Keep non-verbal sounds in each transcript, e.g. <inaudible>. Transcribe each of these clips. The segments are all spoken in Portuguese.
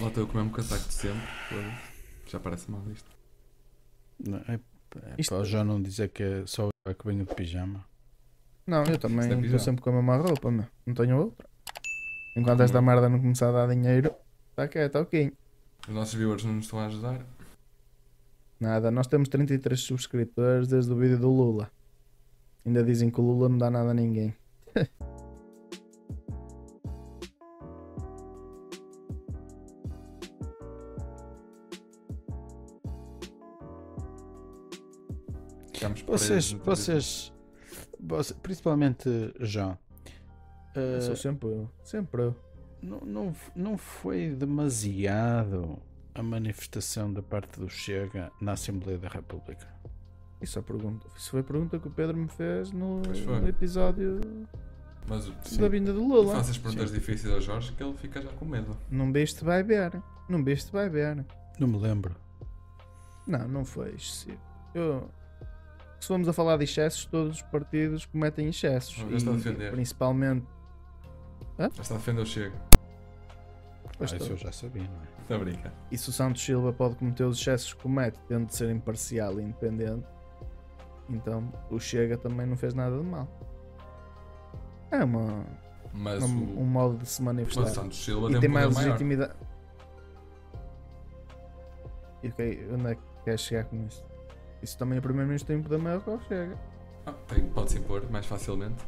Lá estou a comer um casaco de sempre. Já parece mal isto. Não, é, é Isto- para já não dizer que é só eu que venho de pijama. Não, eu também é estou pijama. sempre com a mesma roupa, meu. Não tenho outra. Enquanto esta merda não começar a dar dinheiro, está quieto, ok. Os nossos viewers não nos estão a ajudar. Nada, nós temos 33 subscritores desde o vídeo do Lula. Ainda dizem que o Lula não dá nada a ninguém. <laughs> Vocês, vocês, você- principalmente João, eh, Sou sempre eu. Sempre eu. não, não, não foi demasiado a manifestação da parte do Chega na Assembleia da República? Isso, é pergunta. Isso foi a pergunta que o Pedro me fez no, no episódio Mas o- da vinda do Lula. fazes perguntas difíceis ao Jorge que ele fica já com medo. Não viste, vai ver. Não viste, vai ver. Não me lembro. Não, não foi excessivo. Eu, se formos a falar de excessos, todos os partidos cometem excessos. Não, já está a defender. principalmente. Já está a defender o Chega. Pois Ah, isso eu já sabia, não é? Está a brincar. E se o Santos Silva pode cometer os excessos que comete, tendo de ser imparcial e independente, então o Chega também não fez nada de mal. É uma, Mas um, o, um modo de se o manifestar. Santos Silva e tem tem um mais maior. legitimidade. E ok, onde é que queres chegar com isso? Isso também o Primeiro-Ministro tem poder maior que o Chega. Ah, Pode-se impor mais facilmente.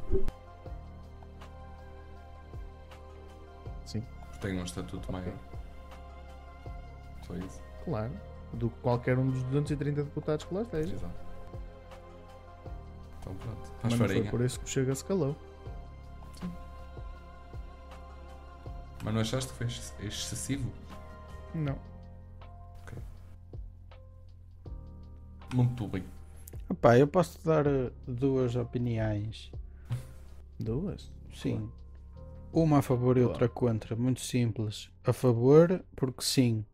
Sim. Porque tem um estatuto maior. Só isso. Claro. Do que qualquer um dos 230 deputados que lá esteja. Exato. Então pronto. Faz Mas não foi farinha. por isso que o Chega se calou. Mas não achaste que foi ex- excessivo? Não. Muito bem. Opá, eu posso dar eh, duas opiniões. Duas? Sim. Uma a favor e outra contra. Muito simples. A favor, porque sim.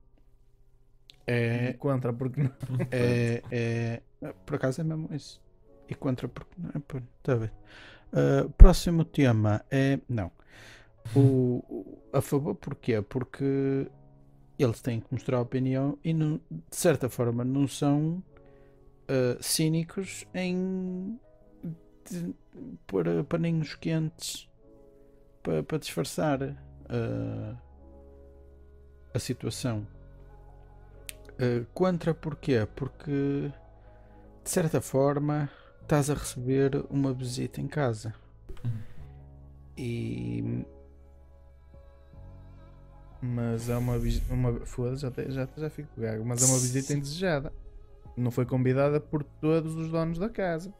E É, contra, porque não. é, é, por acaso é mesmo isso. E contra, porque não é. pô, Tá bem. Uh, próximo tema é. Não. O, a favor, porquê? Porque eles têm que mostrar opinião e, não, de certa forma, não são uh, cínicos em de- pôr uh, paninhos quentes para, para disfarçar uh, a situação. Uh, contra porquê? Porque de certa forma estás a receber uma visita em casa Uhum. e Mas é uma visita. Uma... Foda-se, já, já, já fico gago. Mas é uma visita indesejada. Não foi convidada por todos os donos da casa.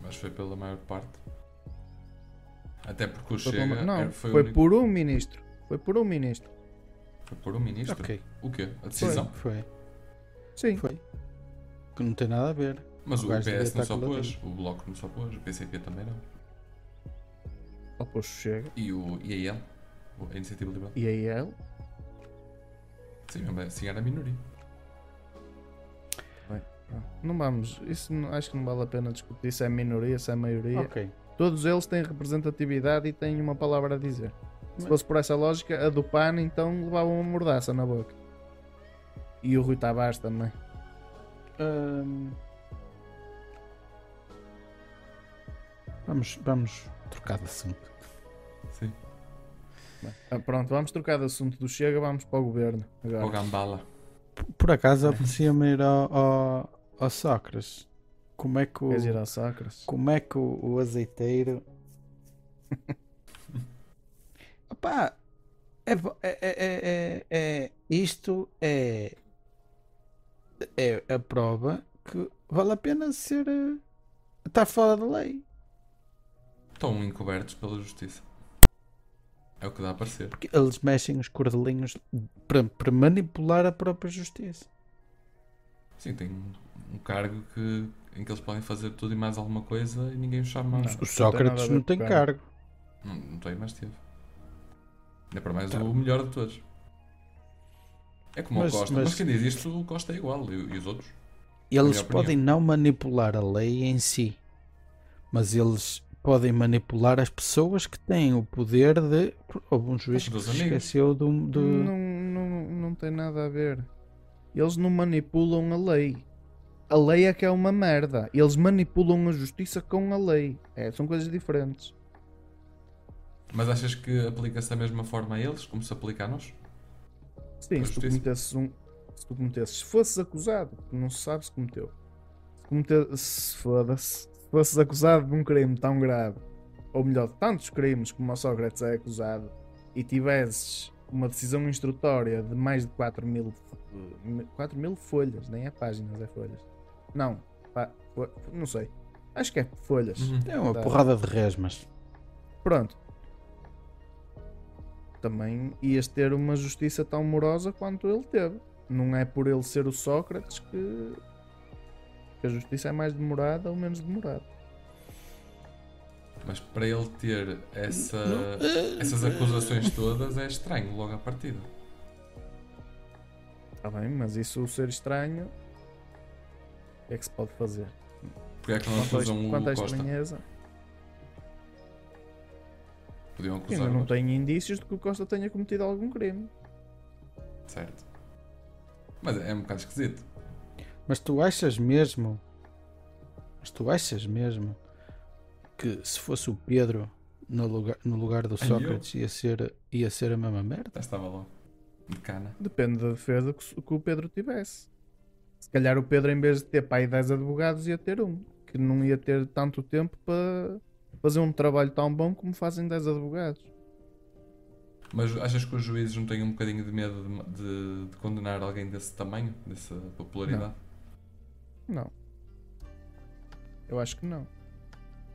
Mas foi pela maior parte. Até porque o Foi Chega pela- Não, era- foi, foi, único- por um ministro. Foi por um ministro. foi por um ministro. ok, O quê? A decisão? foi, Sim. foi que não tem nada a ver Mas O o PS não só pôs, o Bloco não só pôs, o PCP também não. Ou pois chega. E o IAL, a Iniciativa Liberal. E aí ele. Sim, mesmo assim era a minoria. Não vamos. Isso não- acho que não vale a pena discutir se é minoria, se é maioria. ok Todos eles têm representatividade e têm uma palavra a dizer. Se Mas- fosse por essa lógica, a do PAN então levava uma mordaça na boca. E o Rui Tavares também. Vamos vamos trocar de assunto Sim. Ah, pronto, vamos trocar de assunto do Chega, vamos para o governo. Agora. O Gambala. Por acaso apetecia-me ir ao, ao, ao Sócrates como é que o, Queres ir ao Sacras? como é que o, o azeiteiro <laughs> Opá, é, é, é, é, é- é- isto é é a prova que vale a pena ser eh, estar fora da lei Estão encobertos pela justiça. É o que dá a parecer. porque eles mexem os cordelinhos para, para manipular a própria justiça Sim, tem um, cargo que, em que eles podem fazer tudo e mais alguma coisa e ninguém os chama. Não. o tem Sócrates não com tem cargo. Não, não tem, mas teve. Ainda para mais Tá. o melhor de todos. É como Mas- o Costa. mas- Mas, quem diz isto, o Costa é igual. E, e os outros? eles podem não manipular a lei em si mas eles podem manipular as pessoas que têm o poder de. Houve um juiz que dos se amigos. esqueceu do. do- Não, não, não tem nada a ver. Eles não manipulam a lei. A lei é que é uma merda. Eles manipulam a justiça com a lei. É, são coisas diferentes. Mas achas que aplica-se da mesma forma a eles, como se aplica a nós? Sim, A se tu cometesses um. Se tu cometesses, se fosses acusado, não se sabe se cometeu. Se, comete, se, foda-se, se fosses acusado de um crime tão grave, ou melhor, de tantos crimes como o Sócrates é acusado, e tivesses uma decisão instrutória de mais de 4 mil, eh, 4 mil folhas, nem é páginas, é folhas. Não, pá, não sei. Acho que é folhas. Uhum. É uma Tá. porrada de resmas. Pronto. Também ias ter uma justiça tão morosa quanto ele teve. Não é por ele ser o Sócrates que, que a justiça é mais demorada ou menos demorada. Mas para ele ter essa, essas acusações todas é estranho logo à partida. Está bem, mas isso o ser estranho. O que é que se pode fazer? Porque é que não Quanto a, acusam quanto à o Costa? estranheza, Podiam acusar ainda não mas- tenho indícios de que o Costa tenha cometido algum crime. Certo. Mas é um bocado esquisito. Mas tu achas mesmo. Mas tu achas mesmo que se fosse o Pedro no lugar, no lugar do Sócrates ia ser, ia ser a mesma merda? Estava lá. De cana. Depende da defesa que, o- que o Pedro tivesse. Se calhar o Pedro, em vez de ter para aí 10 advogados, ia ter um. Que não ia ter tanto tempo para fazer um trabalho tão bom como fazem 10 advogados. Mas achas que os juízes não têm um bocadinho de medo de, de- de condenar alguém desse tamanho, dessa popularidade? Não. Eu acho que não.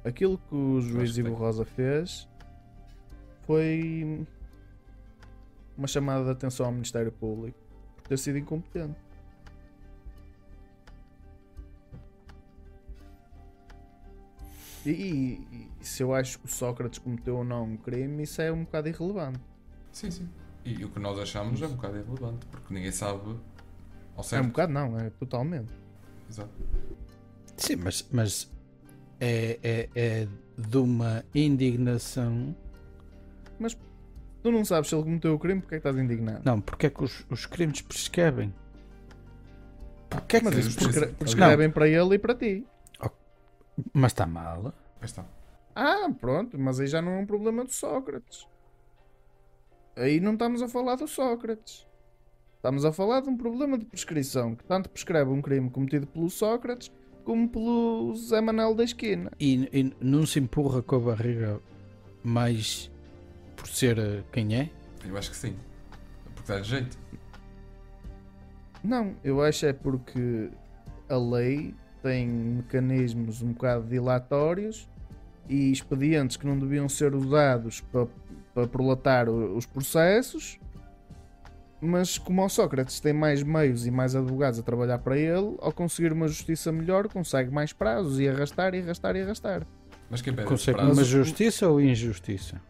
Aquilo que o juiz Ivo. Rosa fez foi uma chamada de atenção ao Ministério Público por ter sido incompetente. E, e- e se eu acho que o Sócrates cometeu ou não um crime, isso é um bocado irrelevante. Sim, sim. E o que nós achamos é um bocado irrelevante, porque ninguém sabe ao É certo. um bocado, não, é totalmente. Exato. Sim, mas, mas é, é, é de uma indignação. Tu não sabes se ele cometeu o crime, porque é que estás indignado? Não, porque é que os, os crimes prescrevem? Porque é que Mas prescre- prescrevem para ele e para ti. Mas está mal. Está. Ah, pronto, mas aí já não é um problema do Sócrates. Aí não estamos a falar do Sócrates. Estamos a falar de um problema de prescrição que tanto prescreve um crime cometido pelo Sócrates como pelo Zé Manel da esquina. E, e não se empurra com a barriga mais por ser eh, quem é? Eu acho que sim. Porque dá jeito. Não, eu acho é porque a lei tem mecanismos um bocado dilatórios e expedientes que não deviam ser usados para, para prolatar os processos, mas como o Sócrates tem mais meios e mais advogados a trabalhar para ele, ao conseguir uma justiça melhor, consegue mais prazos e arrastar e arrastar e arrastar. Mas quem pede Consegue prazo? uma justiça ou injustiça?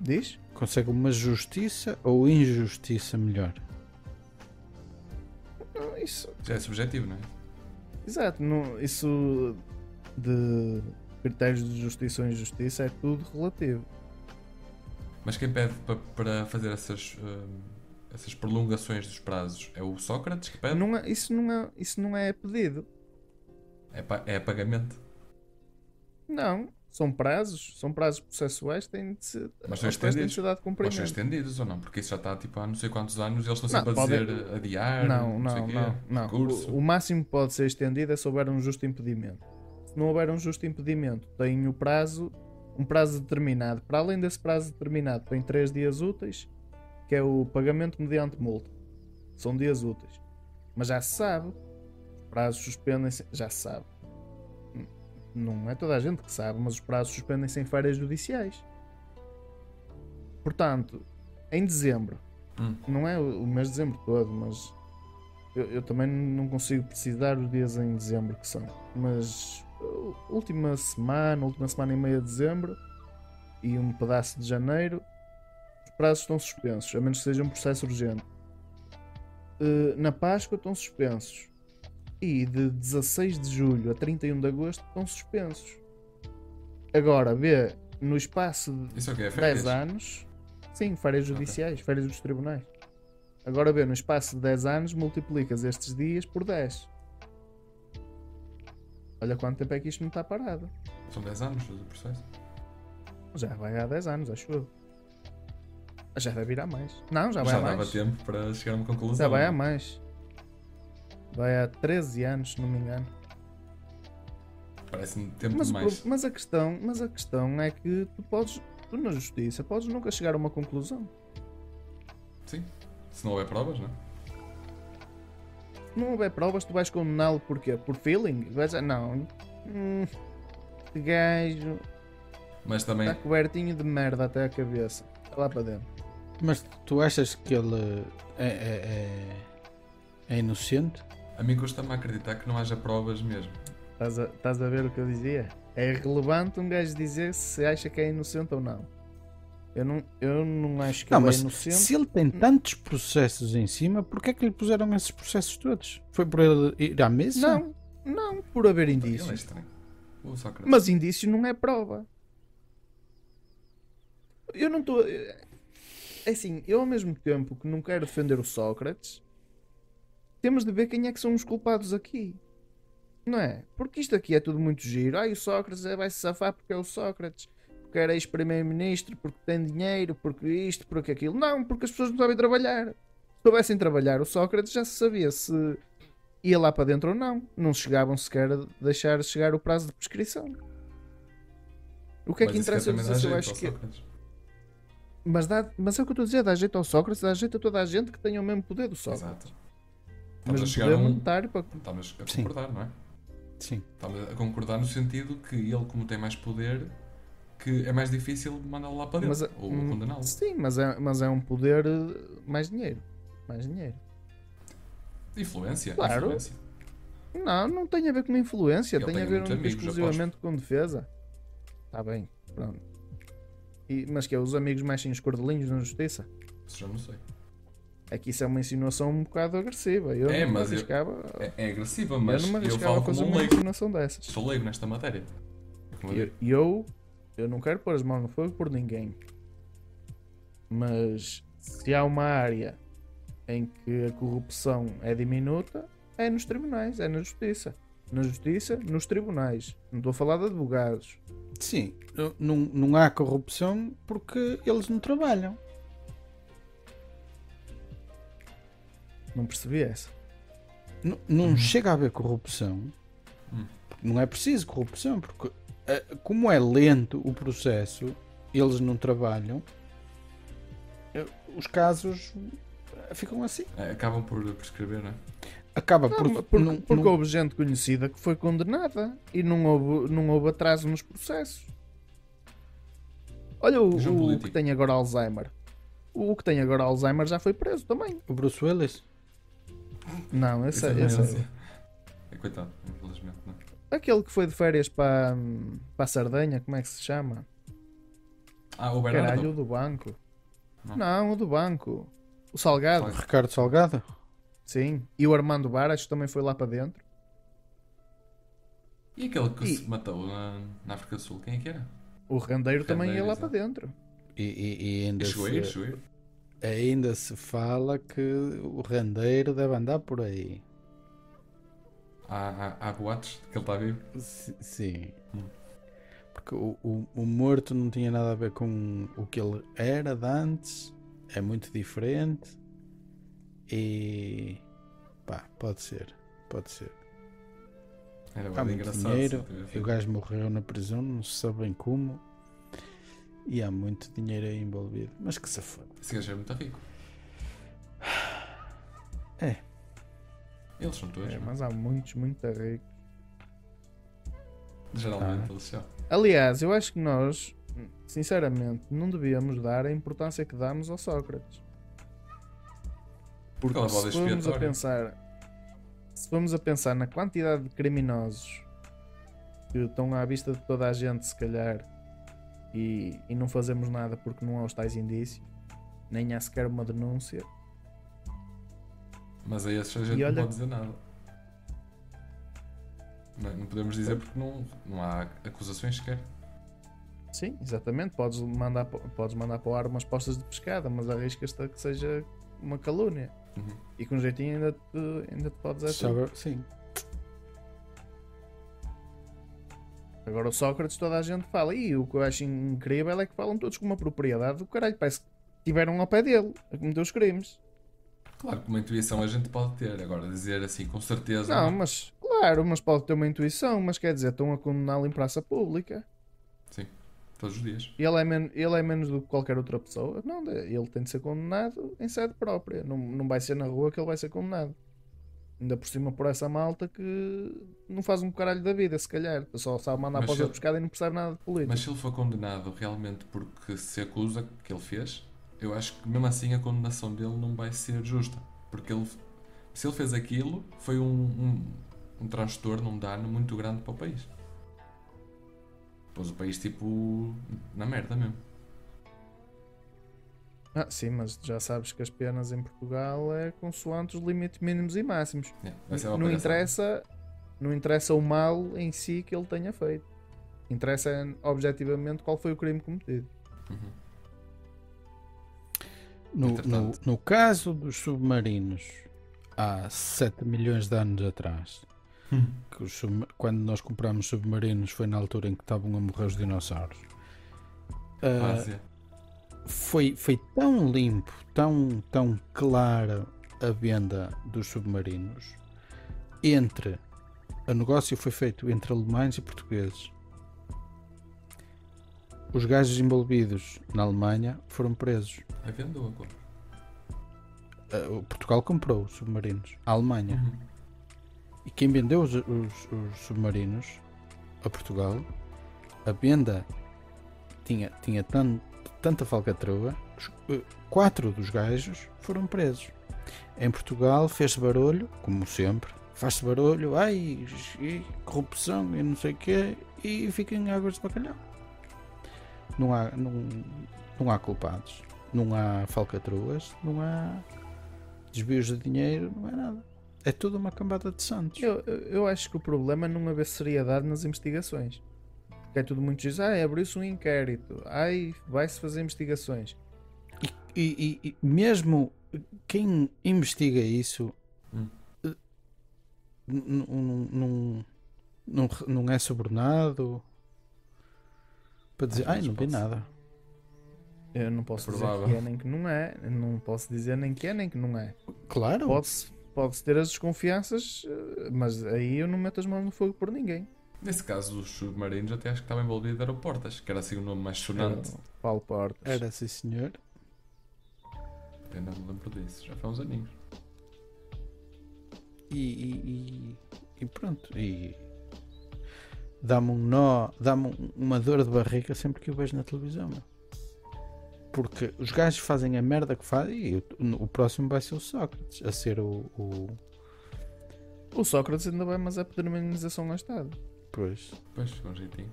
Diz? Consegue uma justiça ou injustiça melhor? Não, isso, Já é subjetivo, não é? exato, não, isso de critérios de justiça ou injustiça é tudo relativo. Mas quem pede pa- para fazer essas, hum, essas prolongações dos prazos é o Sócrates que pede? Não é, isso, não é, isso não é pedido. É, pa- é pagamento. Não, são prazos, são prazos processuais, têm de ser, Mas são de estendidos. ser dado Pode ser cumprimento. estendidos ou não? Porque isso já está tipo, há não sei quantos anos e eles estão Não, sempre a pode- dizer adiar. Não, não, quê, não, não. recurso. O, o máximo que pode ser estendido é se houver um justo impedimento. Se não houver um justo impedimento, tem o prazo, um prazo determinado. Para além desse prazo determinado, tem 3 dias úteis, que é o pagamento mediante multa. São dias úteis. Mas já se sabe, os prazos suspendem-se, já se sabe. Não é toda a gente que sabe, mas os prazos suspendem-se em férias judiciais. Portanto, em dezembro, Hum. não é o mês de dezembro todo, mas eu, eu também não consigo precisar os dias em dezembro que são. Mas uh, última semana, última semana e meia de dezembro e um pedaço de janeiro, prazos estão suspensos, a menos que seja um processo urgente. Uh, na Páscoa estão suspensos. E de 16 de julho a 31 de agosto estão suspensos. Agora, vê, no espaço de Isso é o é 10 férias? anos, sim, férias judiciais, férias dos tribunais. Agora, vê, no espaço de 10 anos, multiplicas estes dias por 10. Olha quanto tempo é que isto não está parado. São 10 anos do processo. Já vai há 10 anos, acho eu. Já deve ir há mais. Não, já vai Já dava mais. tempo para chegar a uma conclusão. Já vai é? mais. Vai há 13 anos, se não me engano. Parece-me tempo Mas, demais. mas a questão, mas a questão é que tu podes, tu na justiça, podes nunca chegar a uma conclusão. Sim. Se não houver provas, não é? Se não houver provas, tu vais condená-lo por quê? Por feeling? Vais dizer, não. Hum, gajo Mas também. está cobertinho de merda até a cabeça. Está lá para dentro. Mas tu achas que ele é, é, é, é inocente? A mim custa-me acreditar que não haja provas mesmo. Estás a, estás a ver o que eu dizia? É irrelevante um gajo dizer se acha que é inocente ou não. Eu não, eu não acho que Não, ele mas é inocente. se ele tem tantos processos em cima, porquê é que lhe puseram esses processos todos? Foi por ele ir à mesa? Não, não, por haver é indícios. Mas indício não é prova. Eu não estou. É assim, eu ao mesmo tempo que não quero defender o Sócrates, temos de ver quem é que são os culpados aqui. Não é? Porque isto aqui é tudo muito giro. Ai, o Sócrates é- vai se safar porque é o Sócrates. Porque era ex-primeiro-ministro, porque tem dinheiro, porque isto, porque aquilo. Não, porque as pessoas não sabem trabalhar. Se soubessem trabalhar, o Sócrates já se sabia se ia lá para dentro ou não. Não chegavam sequer a deixar chegar o prazo de prescrição. O que é Mas que interessa dizer se eu acho que. Mas, dá... Mas é o que eu estou a dizer, dá jeito ao Sócrates, dá jeito a toda a gente que tenha o mesmo poder do Sócrates. Exato. Mas Estamos a o chegar a um. monetário para. Estamos a Sim. concordar, não é? Sim. Estamos a concordar no sentido que ele, como tem mais poder, que é mais difícil mandá-lo lá para dentro. Mas, ou hum, condená-lo. Sim, mas é, mas é um poder eh, mais dinheiro. Mais dinheiro. Influência. Claro. Influência. Não, não tem a ver com influência, Ele tem tem a ver única exclusivamente com defesa. Está bem, pronto. E, mas que é, os amigos mexem os cordelinhos na justiça? Isso já não sei. É que isso é uma insinuação um bocado agressiva. Eu É, não mas eu- arriscava, É, é agressiva, eu mas não me eu, arriscava a fazer um uma leigo. insinuação dessas. Sou leigo nesta matéria. Eu e eu, eu não quero pôr as mãos no fogo por ninguém. Mas se há uma área em que a corrupção é diminuta, é nos tribunais, é na justiça. Na justiça, nos tribunais. Não estou a falar de advogados. Sim. Não, não há corrupção porque eles não trabalham. Não percebi essa. Não, não chega a haver corrupção. Hum. Não é preciso corrupção, porque eh, como é lento o processo, eles não trabalham, eh, os casos eh, ficam assim. É, acabam por prescrever, não é? Acaba Não, por. porque, não- porque não- houve gente conhecida que foi condenada e não houve, não houve atraso nos processos. Olha o, o político. que tem agora Alzheimer. O que tem agora Alzheimer já foi preso também. O Bruce Willis. Não, esse, Isso é, é esse é- demência. É coitado, infelizmente. Não. é? Aquele que foi de férias para, para a Sardenha, como é que se chama? Ah, o Bernardo. Caralho, o do banco. Não. Não, o do banco. O Salgado, Salgado. Ricardo Salgado. Sim. E o Armando Baras também foi lá para dentro. E aquele que E- se matou na, na África do Sul, quem é que era? O Rendeiro também ia lá exato. para dentro. E, e- e ainda, se, ainda se fala que o rendeiro deve andar por aí. Há, há, há boatos de que ele está vivo. Si- Sim. Hum. Porque o, o, o morto não tinha nada a ver com o que ele era de antes. É muito diferente. E. pá, pode ser. Pode ser. Era Há muito engraçado. dinheiro. E o gajo morreu na prisão, não se sabe bem como. E há muito dinheiro aí envolvido. Mas que se foda. Esse gajo é muito rico. É. Eles são todos. É, é? mas há muitos, muito ricos. Geralmente Ah. eles são. Aliás, eu acho que nós, sinceramente, não devíamos dar a importância que damos ao Sócrates. Porque Aquela se formos a pensar se formos a pensar na quantidade de criminosos que estão à vista de toda a gente, se calhar, e, e não fazemos nada porque não há os tais indícios, nem há sequer uma denúncia. Mas a esses a gente olha- não pode dizer nada. Não, não podemos dizer porque não, não há acusações sequer. Sim, exatamente. Podes mandar, podes mandar para o ar umas postas de pescada, mas arriscas-te a que seja uma calúnia. Uhum. E com jeitinho ainda te, ainda te podes dizer. Sobra- sim. Agora o Sócrates toda a gente fala. E o que eu acho incrível é que falam todos com uma propriedade do caralho. Parece que tiveram ao pé dele a cometer os crimes. Claro que uma intuição a gente pode ter. Agora, dizer assim com certeza. Não, mas claro, mas pode ter uma intuição, mas quer dizer, estão a condená-lo em praça pública. Todos os dias. Ele é, men ele é menos do que qualquer outra pessoa. Não, ele tem de ser condenado em sede própria. Não, não vai ser na rua que ele vai ser condenado. Ainda por cima por essa malta que não faz um caralho da vida, se calhar. Só sabe mandar para a ele- pescada e não percebe nada de política. Mas se ele for condenado realmente porque se acusa que ele fez, eu acho que mesmo assim a condenação dele não vai ser justa. Porque ele, se ele fez aquilo, foi um, um, um transtorno, um dano muito grande para o país. Pôs o país tipo na merda mesmo. Ah, sim, mas já sabes que as penas em Portugal é consoante os limites mínimos e máximos. É, vai ser uma Não interessa, não interessa o mal em si que ele tenha feito. Interessa objetivamente qual foi o crime cometido. Uhum. No, no, no caso dos submarinos, há 7 milhões de anos atrás, que os quando nós compramos submarinos foi na altura em que estavam a morrer os dinossauros. Ásia. foi, foi tão limpo, tão, tão clara a venda dos submarinos entre o negócio foi feito entre alemães e portugueses. Os gajos envolvidos na Alemanha foram presos. A venda ou a compra? Ah, Portugal comprou os submarinos. A Alemanha. Uhum. E quem vendeu os, os- os submarinos a Portugal, a venda tinha, tinha tan- tanta falcatrua, eh, quatro dos gajos foram presos. Em Portugal fez barulho, como sempre, faz-se barulho, ai, e corrupção e não sei o quê, e fica em águas de bacalhau. Não há, não, não há culpados, não há falcatruas, não há desvios de dinheiro, não é nada. É tudo uma cambada de santos. Eu, eu- acho que o problema é não haver seriedade nas investigações. Porque é tudo muito diz, ai, abriu-se um inquérito, ai, vai-se fazer investigações. E, e- e mesmo quem investiga isso Hum. eh, não, não, não é subornado para dizer, ai, não vi nada. Eu não posso É dizer que é nem que não é. Não posso dizer nem que é nem que não é. Claro, Pode-se pode ter as desconfianças, eh, mas aí eu não meto as mãos no fogo por ninguém. Nesse caso dos submarinos, até acho que estava envolvido era o Portas, que era assim o nome mais sonante. Era Paulo Portas. era sim senhor. Eu não me lembro disso, já foi uns aninhos. E, e- e- e pronto. E dá-me um nó, dá-me um- uma dor de barriga sempre que o vejo na televisão. meu. Porque os gajos fazem a merda que fazem e o, o próximo vai ser o Sócrates a ser o. o O Sócrates ainda vai, mas é patrimonialização ao Estado. pois. Pois, com um jeitinho.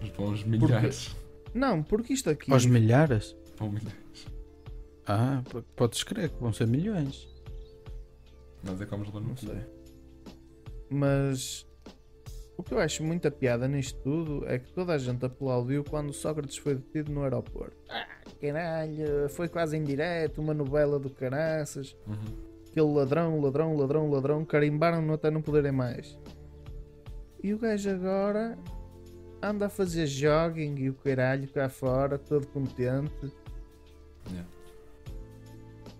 Mas para uns milhares. Não, porque isto aqui. Aos milhares? Para milhares. Ah, podes crer que vão ser milhões. Nós é que vamos lá no Não sei. Mas o que eu acho muita piada nisto tudo é que toda a gente aplaudiu quando Sócrates foi detido no aeroporto. Ah, caralho, foi quase em direto, uma novela do caraças. Uhum. Aquele ladrão, ladrão, ladrão, ladrão, carimbaram-no até não poderem mais. E o gajo agora anda a fazer jogging e o caralho cá fora, todo contente. Yeah.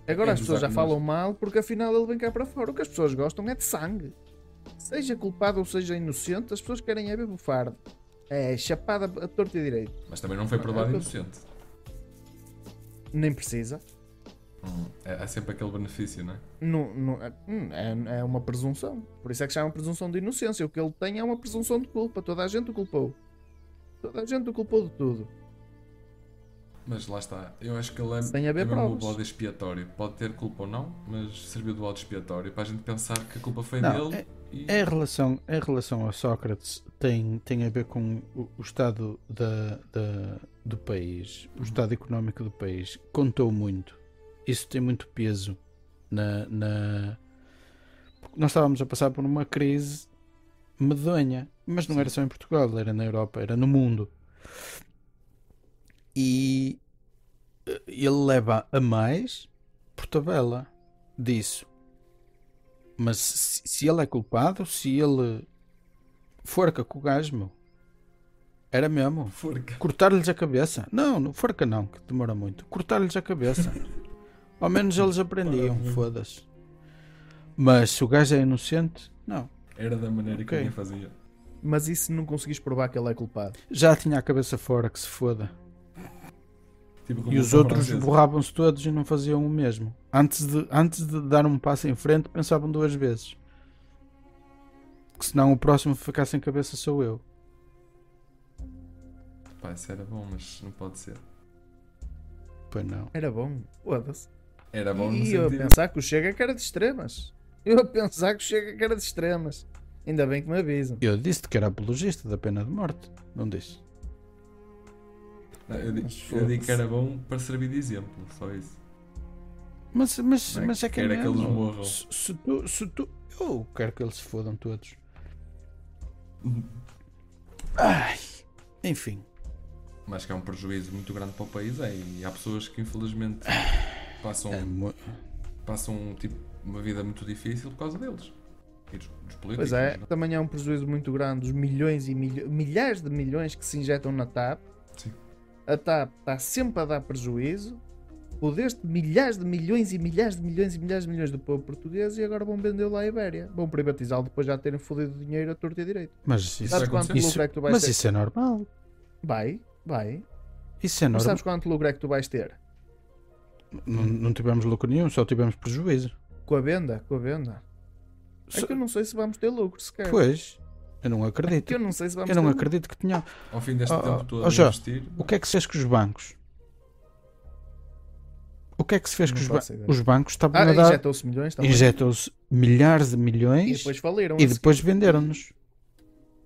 Agora É as pessoas já falam mal porque afinal ele vem cá para fora. O que as pessoas gostam é de sangue. Seja culpado ou seja inocente, as pessoas querem é ver bufardo. É chapada a torta e direito. Mas também não foi provado É, inocente. Nem precisa. Hum, É, há sempre aquele benefício, não é? Não, não- é- hum, é, é uma presunção. Por isso é que chama presunção de inocência. O que ele tem é uma presunção de culpa. Toda a gente o culpou. Toda a gente o culpou de tudo. Mas lá está. Eu acho que ele é, Tem a ver é mesmo o bode expiatório. Pode ter culpa ou não, mas serviu de bode expiatório para a gente pensar que a culpa foi Não, dele. E... Em relação, em relação a Sócrates, tem, tem a ver com o, o estado da, da- do país, o estado económico do país. Contou muito. Isso tem muito peso na. na... porque Nós estávamos a passar por uma crise medonha, mas não Sim. era só em Portugal, era na Europa, era no mundo. E eh, ele leva a mais por tabela disso. Mas se, se ele é culpado, se ele forca com o gajo, meu, era mesmo. Forca. Cortar-lhes a cabeça. Não, não forca não, que demora muito. Cortar-lhes a cabeça. <laughs> Ao menos eles aprendiam, foda-se. Mas se o gajo é inocente, não. Era da maneira que Ok. alguém fazia. Mas e se não conseguis provar que ele é culpado? Já tinha a cabeça fora, que se foda. Tipo, como E os outros borravam-se todos e não faziam o mesmo. Antes de, antes de dar um passo em frente, pensavam duas vezes. Que senão o próximo ficar sem cabeça sou eu. Pá, isso era bom, mas não pode ser. Pois não. Era bom. Foda-se. Era bom no E eu a pensar que o Chega que era de extremas. Eu a pensar que o Chega que era de extremas. Ainda bem que me avisam. Eu disse que era apologista da pena de morte. Não disse. Não, eu, di- Mas eu digo que era bom para servir de exemplo, só isso. Mas, mas, é mas é que que é queira que mesmo. eles morram. Se, se tu, se tu. Eu quero que eles se fodam todos. Ai. Enfim. Mas que é um prejuízo muito grande para o país, é. E há pessoas que infelizmente passam, É mu- passam tipo, uma vida muito difícil por causa deles. E dos, dos políticos. Pois é, não também é um prejuízo muito grande. Os milhões e milho- milhares de milhões que se injetam na TAP. Sim. A TAP está sempre a dar prejuízo. O deste milhares de milhões e milhares de milhões e milhares de milhões do povo português e agora vão vendê-lo à Ibéria. Vão privatizá-lo depois de já terem fodido dinheiro a torto e direito. Mas isso, Sabes quanto lucro é que tu vais mas ter? isso é normal. Vai, vai. Isso é Mas normal. sabes quanto lucro é que tu vais ter? Não, não tivemos lucro nenhum, só tivemos prejuízo. Com a venda? Com a venda. É Só- que eu não sei se vamos ter lucro sequer. Pois, eu não acredito. que eu não sei se vamos Eu não acredito que tinha. Ao fim deste Oh, tempo oh, todo oh, a investir. O que é que se fez com os bancos? O que é que se fez Não com os bancos? Os bancos estavam Ah, a dar. injetou-se milhões também. Injetam-se milhares de E milhões depois faliram. e a depois venderam-nos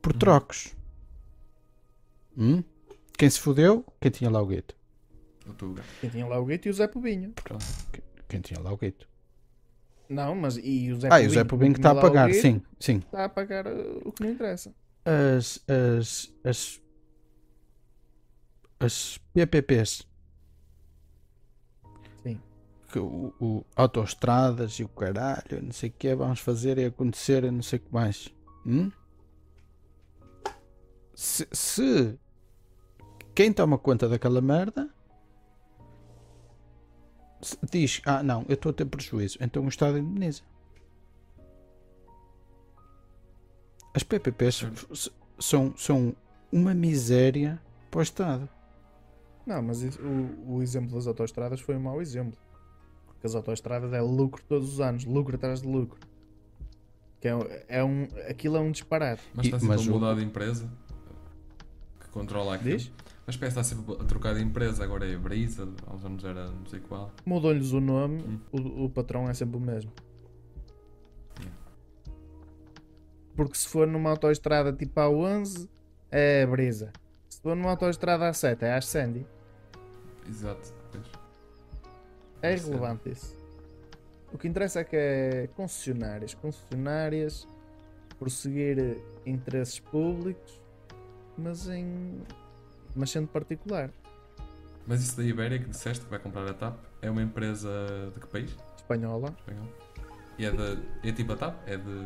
por Hum. trocos. Hum? Quem se fodeu? Quem tinha lá o guito. O Tuga. Quem tinha lá o Guito e o Zé Pobinho. Pronto. Quem tinha lá o guito. Não, mas e o Zé Ah, e o Zé que está a pagar, Guito, sim, sim. Está a pagar uh, o que não interessa. As, as, as, as PPPs. Sim. Que o, o- autoestradas e o caralho, não sei o que vamos fazer e acontecer e não sei o que mais. Hum? Se, se quem toma conta daquela merda diz, ah não, eu estou a ter prejuízo, então o Estado indeniza. As PPPs são, são uma miséria para o Estado. Não, mas isso- o, o exemplo das autoestradas foi um mau exemplo. Porque as autoestradas é lucro todos os anos, lucro atrás de lucro. Que é, um- é um, aquilo é um disparate. Mas está sempre a mudar de empresa que controla aquilo. Diz? Mas parece que está sempre a trocar de empresa, agora é Brisa, há uns anos era não sei qual. Mudou-lhes o nome, Hum. o, o patrão é sempre o mesmo. Yeah. Porque se for numa autoestrada tipo A11, é a Brisa. Se for numa autoestrada A7, é a Sandy. Exato. Pois. É Isso é. irrelevante isso. O que interessa é que é concessionárias. Concessionárias prosseguir interesses públicos, mas em. Mas sendo particular. Mas isso da Ibéria que disseste que vai comprar a TAP é uma empresa de que país? Espanhola. Espanhol. E é, de, é tipo a TAP? É de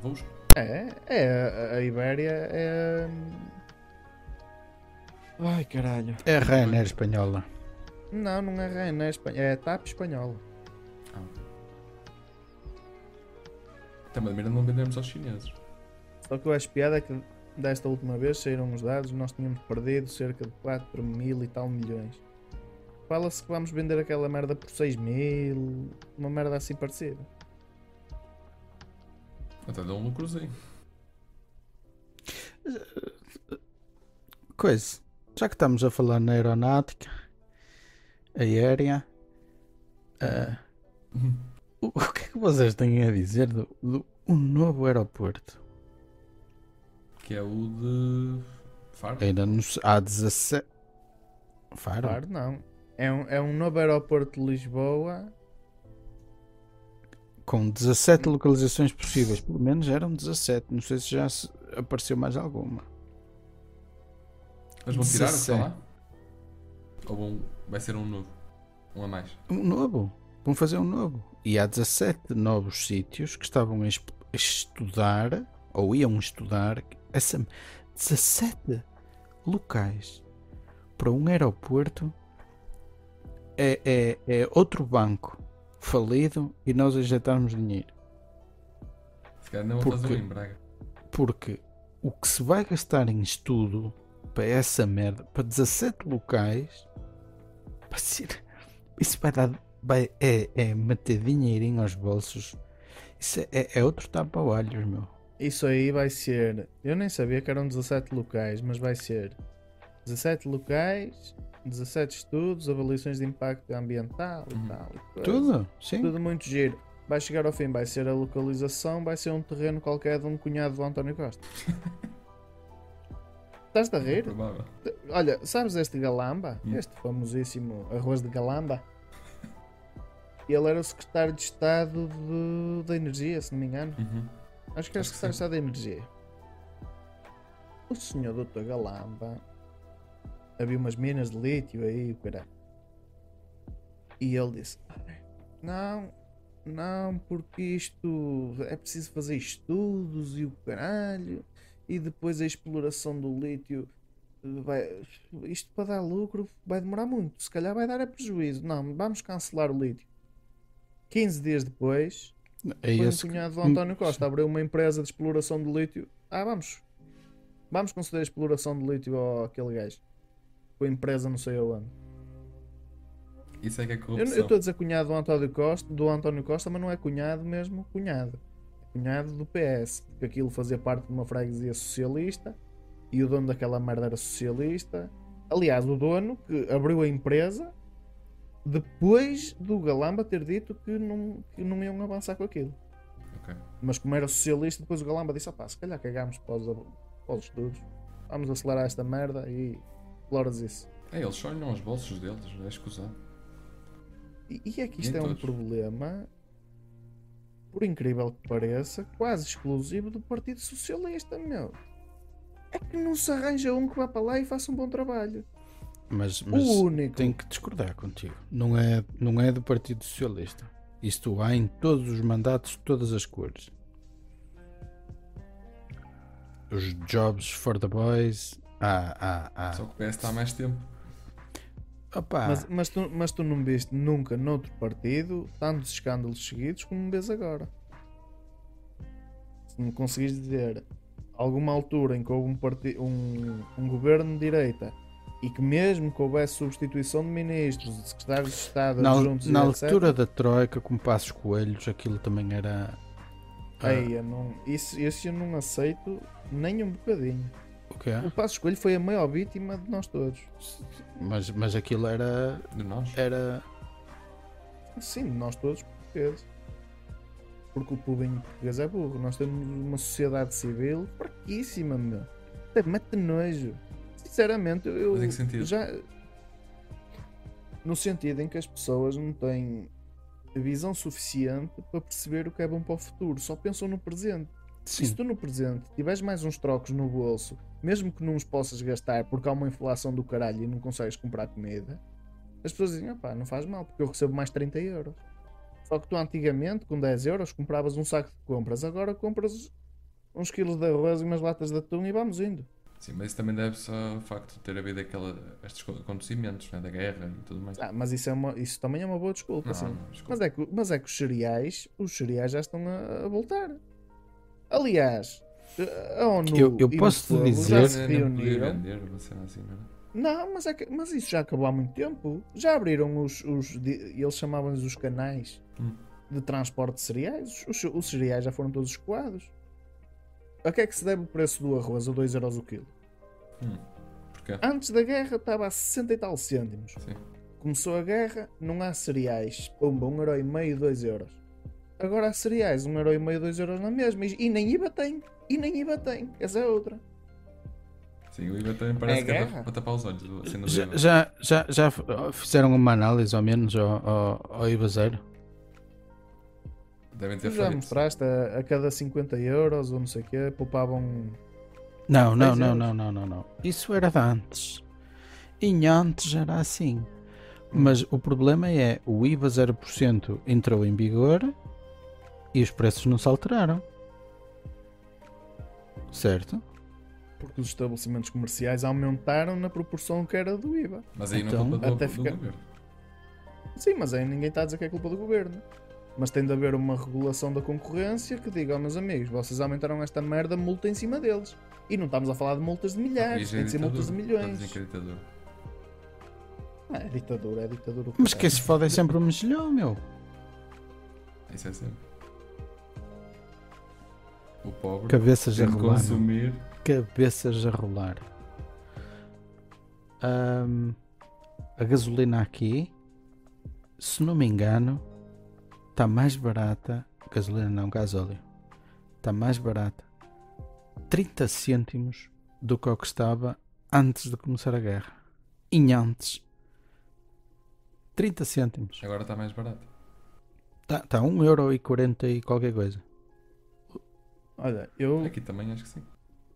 voos? É, é. A, Ibéria é. Ai caralho. É a Ryanair espanhola. Não, não é Ryanair, é espan- é a TAP espanhola. Também de maneira não vendermos aos chineses. Só que eu acho piada é que desta última vez saíram os dados, nós tínhamos perdido cerca de 4 mil e tal milhões. Fala-se que vamos vender aquela merda por 6 mil, uma merda assim parecida. Até deu um lucrozinho. Coisa, já que estamos a falar na aeronáutica aérea, ah, o, o que é que vocês têm a dizer do, do um novo aeroporto? Que é o de Faro. Ainda não se- há 17. Faro? Claro, não. É um, é um novo aeroporto de Lisboa. Com 17 localizações possíveis, pelo menos eram 17. Não sei se já se- apareceu mais alguma. Mas vão tirar o que está 17. lá? Ou vão- vai ser um novo? Um a mais? Um novo. Vão fazer um novo. E há 17 novos sítios que estavam a estudar, ou iam estudar, essa 17 locais para um aeroporto é, é, é outro banco falido e nós injetarmos dinheiro. Se calhar não fazer Porque- em Braga. Porque o que se vai gastar em estudo para essa merda, para 17 locais, vai ser, isso vai dar, vai, é, é meter dinheirinho aos bolsos. Isso é, é, é outro tapa-olhos, meu. Isso aí vai ser. Eu nem sabia que eram 17 locais, mas vai ser 17 locais, 17 estudos, avaliações de impacto ambiental e Uhum. tal. e. Tudo, sim. Tudo muito giro. Vai chegar ao fim, vai ser a localização, vai ser um terreno qualquer de um cunhado do António Costa. <laughs> Estás a rir? Provável. Olha, sabes este Galamba? Hum. Este famosíssimo arroz de Galamba? <laughs> Ele era o secretário de Estado de- da Energia, se não me engano. Uhum. Acho que Acho que secretário de Estado da Energia. O senhor doutor Galamba havia umas minas de lítio aí, o caralho. E ele disse: "Ai, Não, não, porque isto é preciso fazer estudos e o caralho, e depois a exploração do lítio. Vai, isto para dar lucro vai demorar muito, se calhar vai dar a prejuízo. Não, vamos cancelar o lítio. 15 dias depois, É foi um esse que- cunhado do António Costa abriu uma empresa de exploração de lítio. Ah, vamos. Vamos conceder a exploração de lítio ao aquele gajo. Com a empresa não sei aonde. Isso é que é Eu corrupção. eu estou a dizer cunhado do António Costa, do António Costa, mas não é cunhado mesmo, cunhado. É cunhado do PS, porque aquilo fazia parte de uma freguesia socialista e o dono daquela merda era socialista. Aliás, o dono que abriu a empresa depois do Galamba ter dito que não, que não iam avançar com aquilo. Ok. Mas como era socialista, depois o Galamba disse: opá, se calhar cagámos para os, para os estudos, vamos acelerar esta merda e exploras isso. É, eles só olham os bolsos deles, é escusado. E, e é que isto Nem é um todos. problema, por incrível que pareça, quase exclusivo do Partido Socialista, meu. É que não se arranja um que vá para lá e faça um bom trabalho. Mas, mas o único. tenho que discordar contigo. Não é, não é do Partido Socialista. Isto há em todos os mandatos, todas as cores. Os jobs for the boys. Ah, ah, ah. Só que o PS está há mais tempo. Opa, Mas, mas, tu, mas tu não viste nunca noutro partido tantos escândalos seguidos como vês agora. Se me conseguis dizer alguma altura em que houve um, um, um governo de direita e que mesmo que houvesse substituição de ministros, de secretários de Estado, na, adjuntos e na etc., altura da Troika, com Passos Coelhos, aquilo também era. ah, Ei, eu não, isso, isso eu não aceito nem um bocadinho. o quê? O Passo Escolho foi a maior vítima de nós todos. Mas, mas aquilo era. De nós. Era. Sim, de nós todos portugueses. Porque o povinho português é burro. Nós temos uma sociedade civil fraquíssima, meu. Até mete nojo. Sinceramente, eu. Mas em que sentido? Já. No sentido em que as pessoas não têm visão suficiente para perceber o que é bom para o futuro. Só pensam no presente. E se Sim. tu no presente tiveres mais uns trocos no bolso, mesmo que não os possas gastar porque há uma inflação do caralho e não consegues comprar comida, as pessoas dizem: opá, não faz mal porque eu recebo mais 30 euros. Só que tu antigamente, com 10 euros, compravas um saco de compras, agora compras uns quilos de arroz e umas latas de atum e vamos indo. Sim, mas isso também deve-se ao facto de ter havido aquela, estes acontecimentos né, da guerra e tudo mais. Ah, mas isso, é uma, isso também é uma boa desculpa. não, sim. não, desculpa. Mas é, que, mas é que os cereais, os cereais já estão a, a voltar. Aliás, a ONU Eu- eu e o posso te dizer- Não vender, cena assim, não era? Não, mas, é que- mas isso já acabou há muito tempo. Já abriram os. os eles chamavam-lhes os canais Hum. de transporte de cereais. Os, os cereais já foram todos escoados. A que é que se deve o preço do arroz a 2€ euros o quilo? Hum. Porquê? Antes da guerra estava a 60 e tal cêntimos. Sim. Começou a guerra, não há cereais. Pumba, 1,5€, 2 euros. Agora há cereais, 1,5€, 2 euros na mesma. E, e nem IVA tem. E nem IVA tem. Essa é outra. Sim, o IVA também parece É que é guerra? para, para tapar os olhos. a cena do Já, já, já, já fizeram uma análise, ao menos, ao, ao, ao IVA zero? Devem ter já mostraste a, a cada 50 euros ou não sei o quê, poupavam Não, não, 10 não, não, não, não, não. Isso era de antes. E antes era assim. Mas o problema é o IVA 0% entrou em vigor e os preços não se alteraram. Certo? Porque os estabelecimentos comerciais aumentaram na proporção que era do IVA. Mas aí Então, não é culpa do, até do fica- governo. Sim, mas aí ninguém está a dizer que é culpa do governo. Mas tem de haver uma regulação da concorrência que diga, ó meus amigos, vocês aumentaram esta merda, multa em cima deles. E não estamos a falar de multas de milhares, é tem de ser multas de milhões. Que é ditadura. Ah, é ditadura, é ditadura. Mas quem se fode é sempre o mexilhão, meu. Isso é sempre. O pobre Cabeças a rolar. consumir. Cabeças a rolar. Ahm, a gasolina aqui, se não me engano, está mais barata. Gasolina não, gasóleo. Está mais barata 30 cêntimos do que o que estava antes de começar a guerra. E antes. 30 cêntimos. Agora está mais barato. Está tá 1,40€ e qualquer coisa. Olha, eu, Aqui também acho que sim.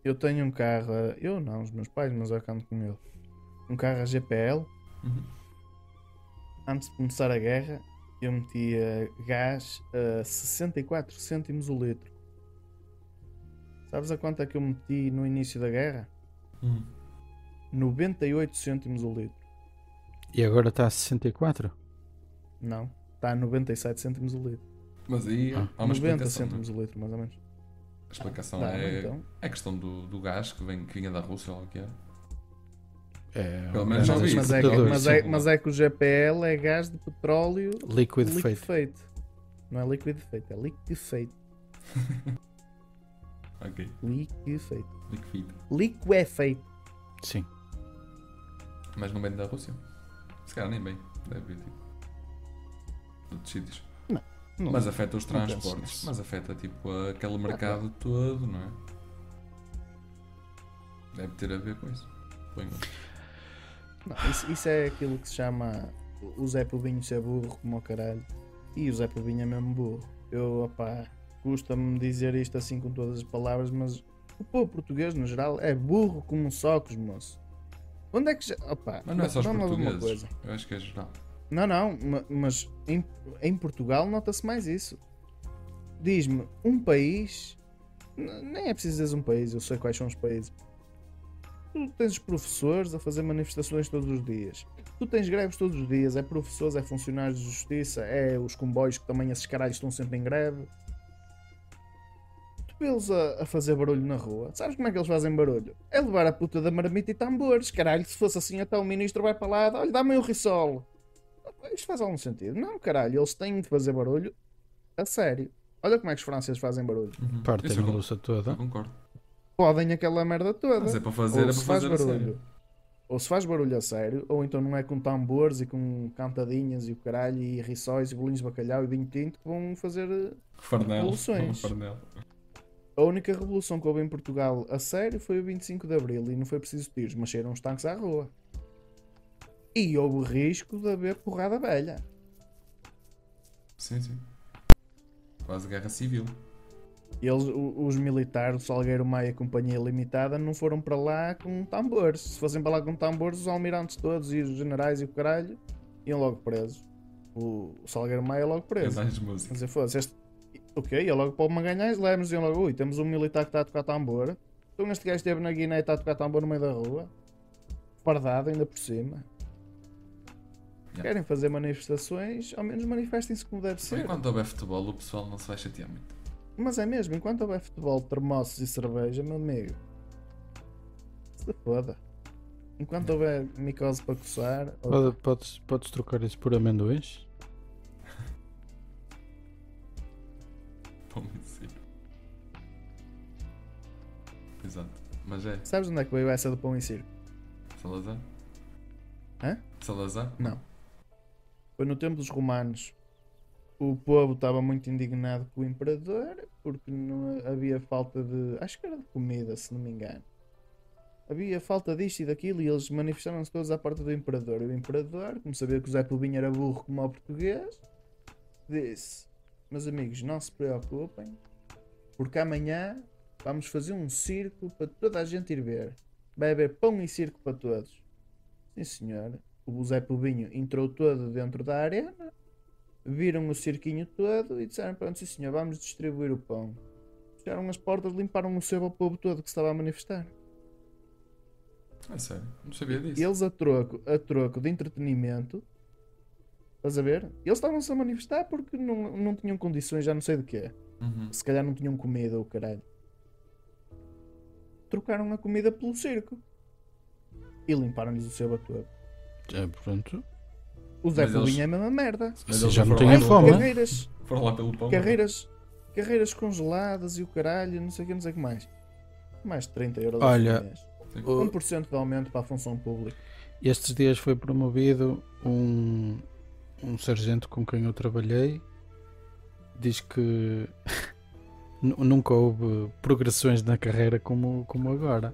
eu tenho um carro, eu não, os meus pais, mas eu canto com ele. Um carro a GPL. Uhum. Antes de começar a guerra, eu metia gás a 64 cêntimos o litro. Sabes a quanto é que eu meti no início da guerra? Uhum. 98 cêntimos o litro. E agora está a 64? Não, está a 97 cêntimos o litro. Mas aí Ah. há uma 90 explicação. não é? cêntimos o litro, mais ou menos. A explicação Dá, é então. é questão do, do gás que, vem, que vinha da Rússia ou o que é. É, Pelo menos já isso. Mas é, mas, é, mas é que o GPL é gás de petróleo Líquido feito. liquefeito. Não é líquido feito, é liquefeito. <laughs> Ok. Liquefeito. Liquefeito. Liquefeito. Sim. Mas não vem da Rússia. Se calhar nem bem. Deve vir tipo. de outros sítios. Não, Mas afeta os transportes. Mas afeta tipo aquele mercado todo, não é? Deve ter a ver com isso. Ponho. Não, isso, isso é aquilo que se chama o Zé Povinho ser burro como o caralho. E o Zé Povinho é mesmo burro. Eu, opá, custa-me dizer isto assim com todas as palavras, mas o povo português no geral é burro como socos, moço. Onde é que já. Opá, Mas não é só os portugueses. coisa. Eu acho que é geral. Não, não, ma- mas em, em Portugal nota-se mais isso. Diz-me, um país. Nem é preciso dizer um país, eu sei quais são os países. Tu tens os professores a fazer manifestações todos os dias. Tu tens greves todos os dias, é professores, é funcionários de justiça, é os comboios que também esses caralhos estão sempre em greve. Tu vê-los a, a fazer barulho na rua. Sabes como é que eles fazem barulho? É levar a puta da marmita e tambores. Caralho, se fosse assim, até o ministro vai para lá, olha, dá-me um risol. Isto faz algum sentido? Não, caralho, eles têm de fazer barulho a sério. Olha como é que os franceses fazem barulho. Uhum. Partem a eu louça eu toda. concordo. Podem aquela merda toda. Mas é para fazer, é ou para se faz fazer a barulho. sério. Ou se faz barulho a sério, ou então não é com tambores e com cantadinhas e o caralho, e rissóis e bolinhos de bacalhau e vinho tinto que vão fazer. eh, Farnel. Revoluções. Farnel. A única revolução que houve em Portugal a sério foi o 25 de Abril e não foi preciso tiros, mas saíram os tanques à rua. E houve risco de haver porrada velha. Sim, sim. Quase guerra civil. Eles, os militares, o Salgueiro Maia Companhia Limitada, não foram para lá com tambores. Se fossem para lá com tambores, os almirantes todos e os generais e o caralho iam logo presos. O, o Salgueiro Maia logo preso. Mas eu fosse este. Ok, ia logo para o Maganhães, lemos iam logo. Ui, temos um militar que está a tocar tambor. Então este gajo esteve na Guiné e está a tocar tambor no meio da rua. Fardado ainda por cima. Yeah. Querem fazer manifestações, ao menos manifestem-se como deve ser. Enquanto houver futebol, o pessoal não se vai chatear muito. Mas é mesmo, enquanto houver futebol, termossos e cerveja, meu amigo, se foda. Enquanto houver micose para coçar, ou- Pode- podes, podes trocar isso por amendoins? Pão em si. Exato. Mas é. sabes onde é que veio essa do pão em circo? Salazar? Hã? Salazar? Não. Foi no tempo dos romanos. O povo estava muito indignado com o imperador porque não havia falta de. Acho que era de comida, se não me engano. Havia falta disto e daquilo e eles manifestaram-se todos à porta do imperador. E o imperador, como sabia que o Zé Povinho era burro como o português, disse: Meus amigos, não se preocupem, porque amanhã vamos fazer um circo para toda a gente ir ver. Vai haver pão e circo para todos. Sim, senhor. O Zé Pobinho entrou todo dentro da arena, viram o cirquinho todo e disseram: Pronto, sim, senhor, vamos distribuir o pão. Fecharam as portas, limparam o sebo ao povo todo que se estava a manifestar. É sério, não sabia disso. E eles a troco, a troco de entretenimento, estás a ver? Eles estavam-se a manifestar porque não, não tinham condições, já não sei de quê. Uhum. Se calhar não tinham comida ou caralho. Trocaram a comida pelo circo. E limparam-lhes o sebo todo. É, pronto. O Zé Povinho é a mesma merda. Mas eles já não lá fome, né? Carreiras. Foram lá pelo pão. carreiras, carreiras congeladas e o caralho, não sei o que, não sei o que mais. Mais de 30 euros Olha, por mês. O- 1% de aumento para a função pública. Estes dias foi promovido um, um sargento com quem eu trabalhei. Diz que <laughs> nu- nunca houve progressões na carreira como, como agora.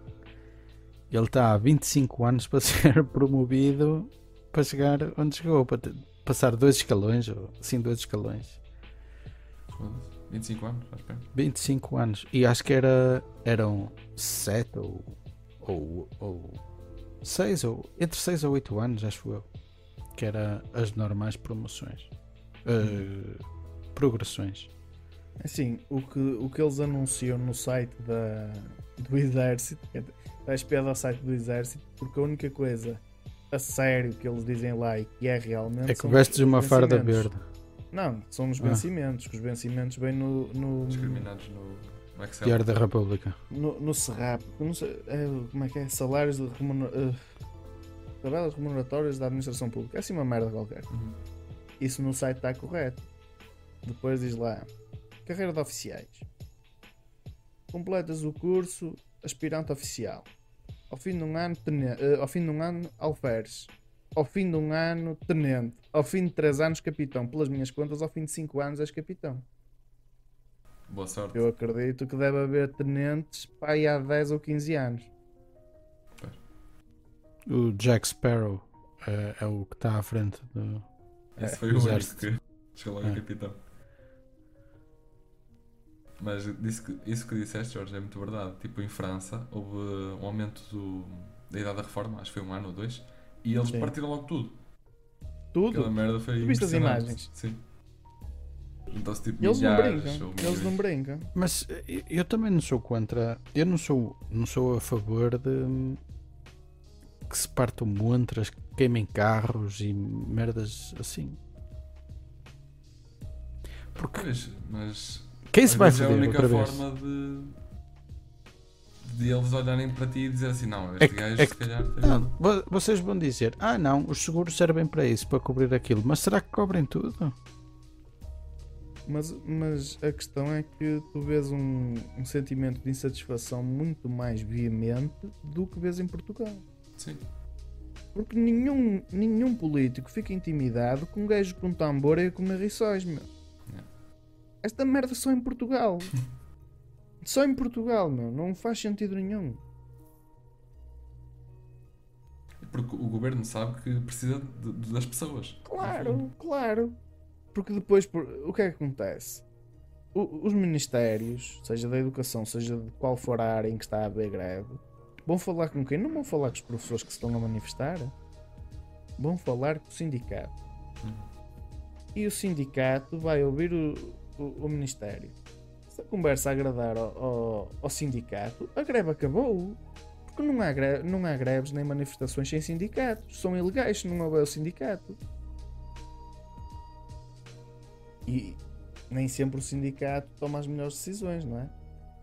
Ele está há 25 anos para <laughs> ser promovido para chegar onde chegou, para ter- passar dois escalões, ou assim, dois escalões. Foda-se. 25 anos, faz bem. 25 anos. E acho que era, eram 7 ou, ou, ou 6 ou entre 6 ou 8 anos, acho eu. Que era as normais promoções. Eh, progressões. Assim, o que, o que eles anunciam no site da, do Exército, é, está espiado ao site do Exército, porque a única coisa a sério que eles dizem lá e que é realmente. É que vestes uma farda verde. Não, são os Ah. vencimentos, que os vencimentos vêm no, no, Discriminados no. Diário da República. no, no SERAP. É, como é que é? Salários de remunera, eh, tabelas remuneratórias da administração pública. É assim uma merda qualquer. Uhum. Isso no site está correto. Depois diz lá: Carreira de oficiais. Completas o curso aspirante oficial. Ao fim de um ano, tene- eh, ao fim de um ano, alferes. Ao fim de um ano, tenente. Ao fim de 3 anos, capitão. Pelas minhas contas, ao fim de 5 anos, és capitão. Boa sorte. Eu acredito que deve haver tenentes pá, aí há 10 ou 15 anos. O Jack Sparrow eh, é o que está à frente do. Esse É, foi o único que chegou logo É. capitão. Mas disse que, isso que disseste, Jorge, é muito verdade. Tipo, em França houve um aumento do- da idade da reforma, acho que foi um ano ou dois, e eles Sim. partiram logo tudo. Tudo. Aquela merda foi. Tu viste as imagens? Sim. Então, tipo, Eles não brincam. Eles não brincam. Mas eh, eu também não sou contra. Eu não sou, não sou a favor de que se partam montras, que queimem carros e merdas assim. Porque Pois, mas. Quem se às vai vezes é a foder única forma de. de eles olharem para ti e dizer assim: não, É este que- gajo é se que- calhar. tem- Não, vo- vocês vão dizer, ah não, os seguros servem para isso, para cobrir aquilo, mas será que cobrem tudo? Mas, mas a questão é que tu vês um, um sentimento de insatisfação muito mais veemente do que vês em Portugal. Sim. Porque nenhum, nenhum político fica intimidado com um gajo com um tambor e a comer meu. Esta merda só em Portugal. <laughs> só em Portugal, meu. Não faz sentido nenhum. Porque o governo sabe que precisa de- de- das pessoas. Claro, claro. Porque depois, por- o que é que acontece? O- os ministérios, seja da educação, seja de qual for a área em que está a haver greve, vão falar com quem? Não vão falar com os professores que se estão a manifestar. Vão falar com o sindicato. Uhum. E o sindicato vai ouvir o, o- o ministério. Se a conversa agradar ao, ao- ao sindicato, a greve acabou. Porque não há, greve, não há greves nem manifestações sem sindicatos. São ilegais se não houver o sindicato. E nem sempre o sindicato toma as melhores decisões, não é?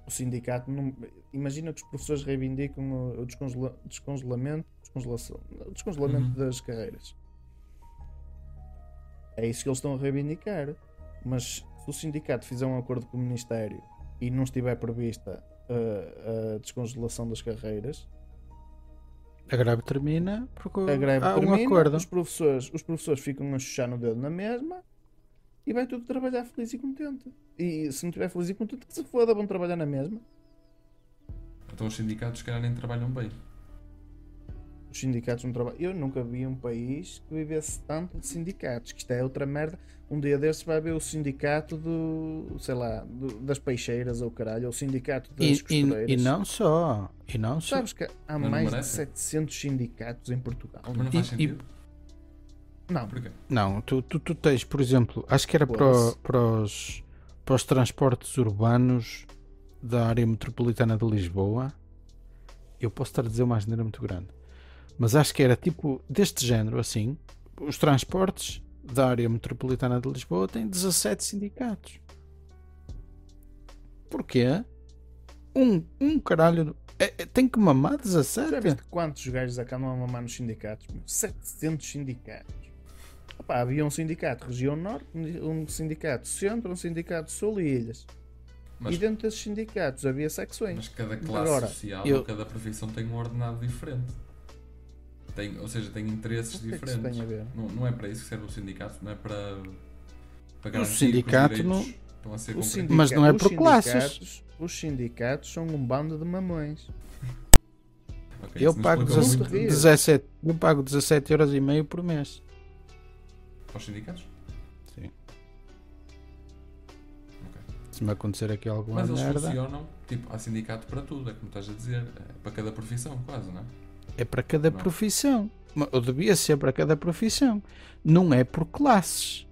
O sindicato não. Imagina que os professores reivindicam o, descongela- descongelamento, descongelação, o descongelamento Uhum. das carreiras. É isso que eles estão a reivindicar. Mas se o sindicato fizer um acordo com o Ministério e não estiver prevista a, a descongelação das carreiras, A greve termina porque a greve há um termina, acordo. os professores, os professores ficam a chuchar no dedo na mesma e vai tudo trabalhar feliz e contente. E se não estiver feliz e contente, que se foda, vão trabalhar na mesma. Então os sindicatos, se calhar, nem trabalham bem. Os sindicatos não trabalham. Eu nunca vi um país que vivesse tanto de sindicatos, que isto é outra merda. Um dia desses vai ver o sindicato do, sei lá, do- das peixeiras ou caralho, ou o sindicato das E, e, costureiras. e não só. E não só. Sabes que há não mais de merece? 700 sindicatos em Portugal. Mas não faz E- sentido. Não, Porquê? Não, tu, tu, tu tens, por exemplo, acho que era para, para, os, para os transportes urbanos da área metropolitana de Lisboa. Eu posso estar a dizer uma asneira muito grande, mas acho que era tipo deste género assim. Os transportes da área metropolitana de Lisboa têm 17 sindicatos. Porquê? Um, um caralho. é- é- tem que mamar já 17. viste quantos gajos acabam a mamar nos sindicatos? meu? 700 sindicatos. Opa, havia um sindicato região norte, um sindicato centro, um sindicato sul e ilhas. Mas, E dentro desses sindicatos havia secções. mas cada classe Agora, social eu- ou cada profissão tem um ordenado diferente. Tem, ou seja, tem interesses que é que diferentes. ver? Não, não é para isso que serve o sindicato, não é para, para O garantir sindicato que os não- direitos estão a ser O cumpridos. sindica- Mas não é por classes. sindicatos- Os sindicatos são um bando de mamões. Ok, Eu pago, explicou 17, muito. 17 eu pago 17 euros e meio por mês. Aos sindicatos? Sim. Ok. Se me acontecer aqui alguma Mas eles merda, funcionam, tipo, há sindicato para tudo, é como estás a dizer, é para cada profissão, quase, não é? É para cada Não. profissão. Ou devia ser para cada profissão. Não é por classes.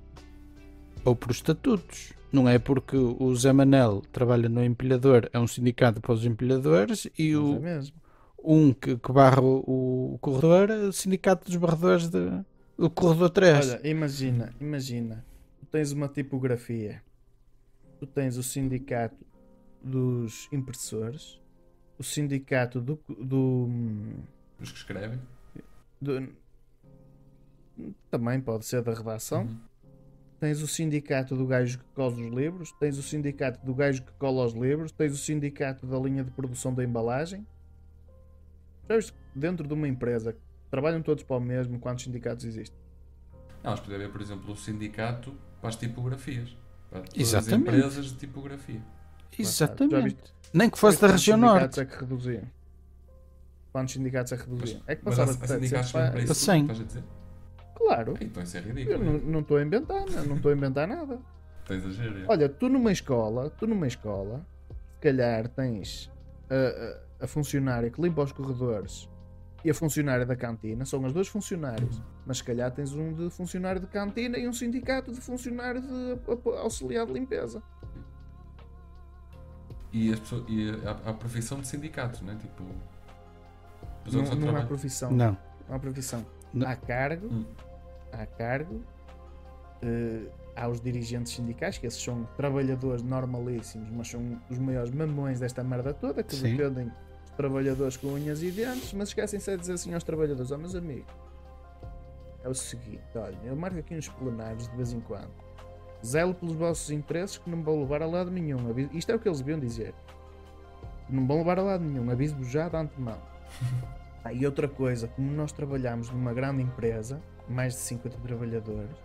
Ou por estatutos. Não é porque o Zé Manel trabalha no empilhador, é um sindicato para os empilhadores, e Mas é o, mesmo. um que, que barra o, o corredor é o sindicato dos barredores de, do corredor 3. Olha, imagina, imagina. Tu tens uma tipografia. Tu tens o sindicato dos impressores. O sindicato do, do, Os que escrevem. do- também pode ser da redação. Uhum. Tens o sindicato do gajo que cola os livros, tens o sindicato do gajo que cola os livros, tens o sindicato da linha de produção da embalagem. Sabes, dentro de uma empresa, trabalham todos para o mesmo, quantos sindicatos existem? Não, mas pode haver, por exemplo, o sindicato para as tipografias. Para todas Exatamente. as empresas de tipografia. Exatamente. Nem que fosse da Quantos região sindicatos norte. É que reduziam? Quantos sindicatos é que reduziam? é que Mas passava há, de há 700 sindicatos mesmo para para... isso, Cem. estás a dizer? Claro, Então isso é eu ridículo. não- não estou a inventar, não não estou a inventar nada. Tens a géria. Olha, tu numa escola, tu numa escola, se calhar tens a, a, a funcionária que limpa os corredores e a funcionária da cantina, são as duas funcionárias, mas se calhar tens um de funcionário de cantina e um sindicato de funcionário de auxiliar de limpeza. E, as pessoas, e a, a profissão de sindicato, né? Tipo. As Não, não há profissão. Não. Não há profissão. Não. Há cargo, Hum. há cargo, eh, há os dirigentes sindicais, que esses são trabalhadores normalíssimos, mas são os maiores mamões desta merda toda, que Sim. defendem os trabalhadores com unhas e dentes, mas esquecem-se de dizer assim aos trabalhadores, ó meus amigos, é o seguinte, olha, eu marco aqui uns plenários de vez em quando, zelo pelos vossos interesses que não me vão levar a lado nenhum, isto é o que eles deviam dizer, não vão levar a lado nenhum, aviso-vos já de antemão. <laughs> Ah, e outra coisa, como nós trabalhamos numa grande empresa, mais de 50 trabalhadores,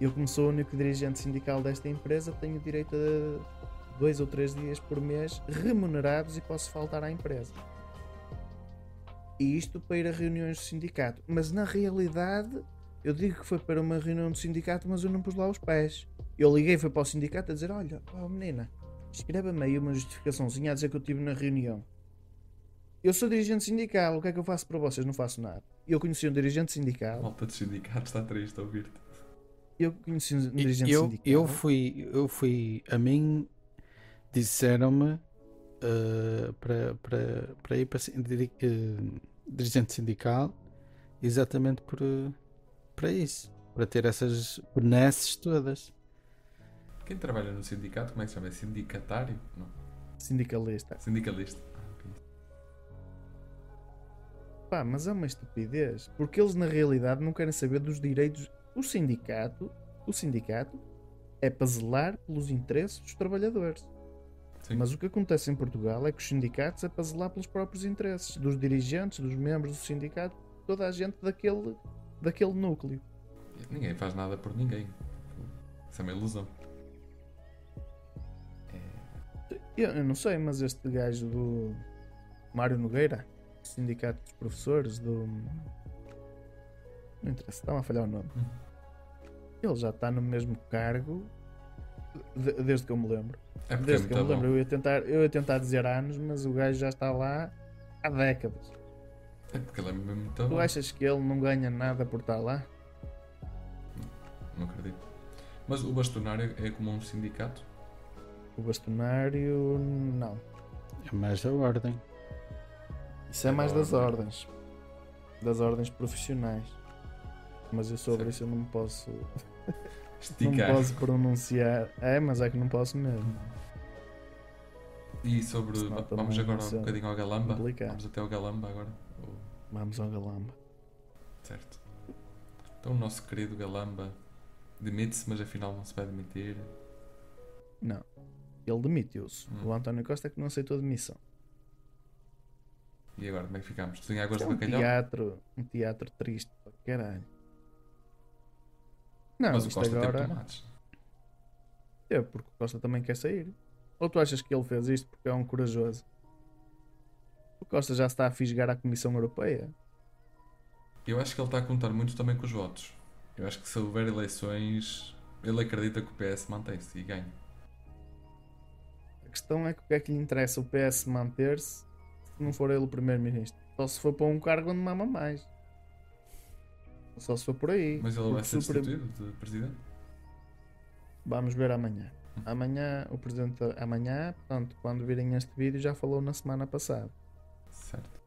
eu como sou o único dirigente sindical desta empresa, tenho direito a dois ou três dias por mês remunerados e posso faltar à empresa. E isto para ir a reuniões do sindicato. Mas na realidade, eu digo que foi para uma reunião do sindicato, mas eu não pus lá os pés. Eu liguei, foi para o sindicato a dizer: Olha, oh menina, escreva-me aí uma justificaçõezinha a dizer que eu estive na reunião. Eu sou dirigente sindical, o que é que eu faço para vocês? Não faço nada. Eu conheci um dirigente A sindical. malta de sindicato está triste a ouvir-te. Eu conheci um dirigente Eu, sindical. eu fui, eu fui, a mim disseram-me eh, para, para, para ir para eh, dirigente sindical exatamente por, para isso, para ter essas benesses todas. Quem trabalha no sindicato, como é que se chama? É sindicatário? Não. Sindicalista. Sindicalista. Pá, mas é uma estupidez. Porque eles na realidade não querem saber dos direitos. O sindicato, o sindicato é para zelar pelos interesses dos trabalhadores. Sim. Mas o que acontece em Portugal é que os sindicatos é para zelar pelos próprios interesses dos dirigentes, dos membros do sindicato, toda a gente daquele, daquele núcleo. Ninguém faz nada por ninguém. Isso é uma ilusão. Eu, eu não sei, mas este gajo do Mário Nogueira, sindicato dos professores do. Não interessa, estava a falhar o nome. Hum. Ele já está no mesmo cargo de- desde que eu me lembro. É porque é Desde que eu me lembro, bom. eu ia, tentar, eu ia tentar dizer anos, mas o gajo já está lá há décadas. É porque ele é mesmo muito Tu bom. achas que ele não ganha nada por estar lá? Não acredito. Mas o bastonário é como um sindicato? O bastonário, não. É mais a ordem. Isso é mais da das ordens. Das ordens profissionais. Mas eu sobre Certo. isso eu não me posso. <laughs> Não Esticar. posso pronunciar. É, mas é que não posso mesmo. E sobre. Senão Vamos agora um bocadinho ao Galamba? complicado. Vamos até ao Galamba agora? Ou- Vamos ao galamba. Certo. Então o nosso querido Galamba demite-se, mas afinal não se vai demitir. Não. Ele demitiu-se. Hum. O António Costa é que não aceitou a demissão. E agora como é que ficamos? Tu em águas de é um bacalhau? teatro, um teatro triste para caralho. Não, mas o Costa teve agora tomates. é porque o Costa também quer sair. Ou tu achas que ele fez isto porque é um corajoso? O Costa já está a fisgar à Comissão Europeia. Eu acho que ele está a contar muito também com os votos. Eu acho que se houver eleições, ele acredita que o PS mantém-se e ganha. A questão é que o que é que lhe interessa o PS manter-se se não for ele o primeiro-ministro? Só se for para um cargo onde mama mais. Só se for por aí. Mas ele vai ser se o prim- destituído de presidente? Vamos ver amanhã. Amanhã, o presidente, amanhã, portanto, quando virem este vídeo, já falou na semana passada. Certo.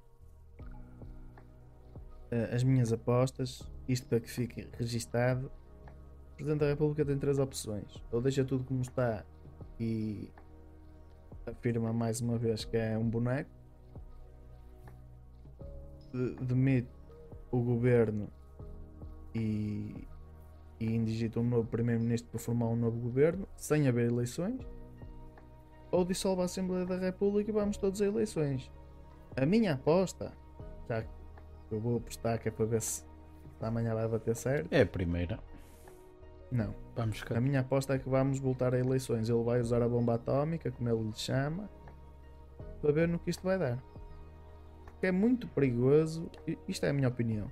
Eh, As minhas apostas, isto para que fique registado. O Presidente da República tem três opções. Ou deixa tudo como está e afirma mais uma vez que é um boneco. De- Demite o governo e, e indigita um novo primeiro-ministro para formar um novo governo sem haver eleições. Ou dissolve a Assembleia da República e vamos todos a eleições. A minha aposta, já que eu vou apostar que é para ver se amanhã vai bater certo. É a primeira. Não. Vamos cá. A minha aposta é que vamos voltar a eleições. Ele vai usar a bomba atómica, como ele lhe chama, para ver no que isto vai dar. Porque é muito perigoso. Isto é a minha opinião.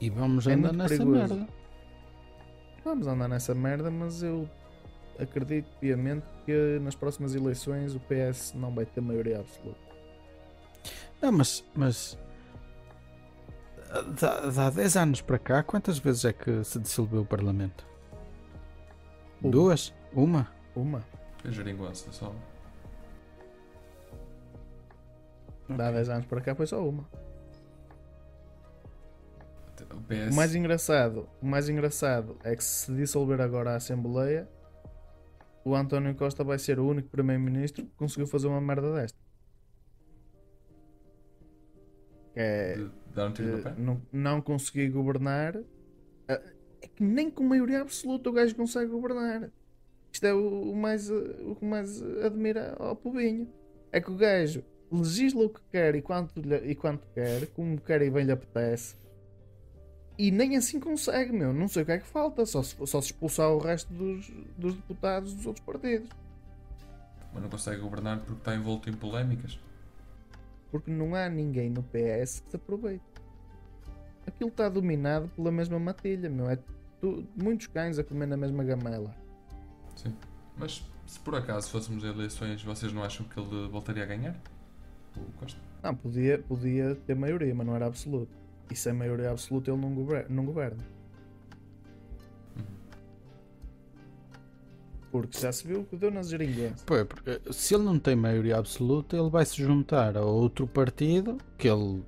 E vamos É andar nessa perigoso. merda. Vamos andar nessa merda, mas eu acredito piamente que nas próximas eleições o PS não vai ter maioria absoluta. Não, mas. mas dá, dá 10 anos para cá, quantas vezes é que se dissolveu o Parlamento? Uma. Duas? Uma? Uma. É geringonça só. Dá 10 anos para cá foi só uma. O PS. O mais engraçado, o mais engraçado é que se dissolver agora a Assembleia, o António Costa vai ser o único primeiro-ministro que conseguiu fazer uma merda desta. É de dar um tiro no eh, não, não conseguir governar. eh, É que nem com maioria absoluta o gajo consegue governar. Isto é o, o mais, eh, o que mais admira ao povinho. É que o gajo legisla o que quer e quanto, lhe- e quanto quer, como quer e bem lhe apetece. E nem assim consegue, meu. Não sei o que é que falta. Só se, só se expulsar o resto dos, dos deputados dos outros partidos. Mas não consegue governar porque está envolto em polémicas. Porque não há ninguém no PS que se aproveite. Aquilo está dominado pela mesma matilha, meu. É tu- muitos cães a comer na mesma gamela. Sim. Mas se por acaso fôssemos eleições, vocês não acham que ele voltaria a ganhar? O Costa? Não, podia, podia ter maioria, mas não era absoluto. E sem maioria absoluta ele não governa. Não governa. Porque já se viu o que deu nas. Pô, é porque se ele não tem maioria absoluta, ele vai se juntar a outro partido que ele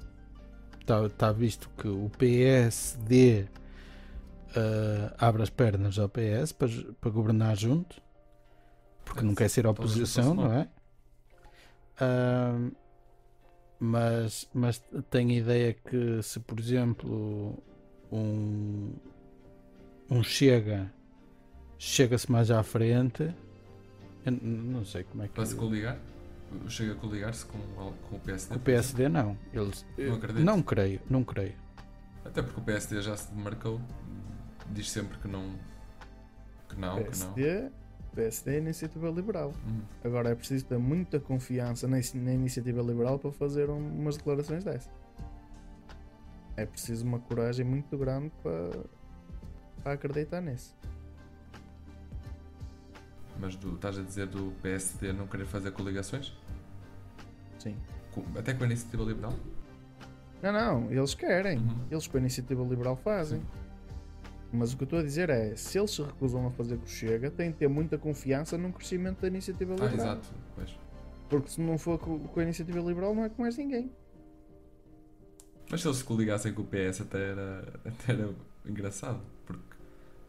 está tá visto que o PSD eh, abre as pernas ao PS para, para governar junto porque não quer ser oposição, não é? Ahm, mas, mas tenho a ideia que se por exemplo um, um chega chega-se mais à frente eu não sei como é que Para se coligar? Chega a coligar-se com, o- com o PSD? o PSD não eles Não acredito. não creio não creio Até porque o PSD já se demarcou. Diz sempre que não. Que não, que não. PSD é a iniciativa liberal. Hum. Agora é preciso ter muita confiança na, na iniciativa liberal para fazer um- umas declarações dessas. É preciso uma coragem muito grande para, para acreditar nisso. Mas do, estás a dizer do PSD não querer fazer coligações? Sim. Com- até com a iniciativa liberal? Não, não, eles querem. Uhum. Eles com a iniciativa liberal fazem. Mas o que eu estou a dizer é, se eles se recusam a fazer com o Chega, têm de ter muita confiança no crescimento da iniciativa Ah, liberal. exato. Pois. Porque se não for com, com a iniciativa liberal, não é com mais ninguém. Mas se eles se coligassem com o PS até era, até era engraçado. Porque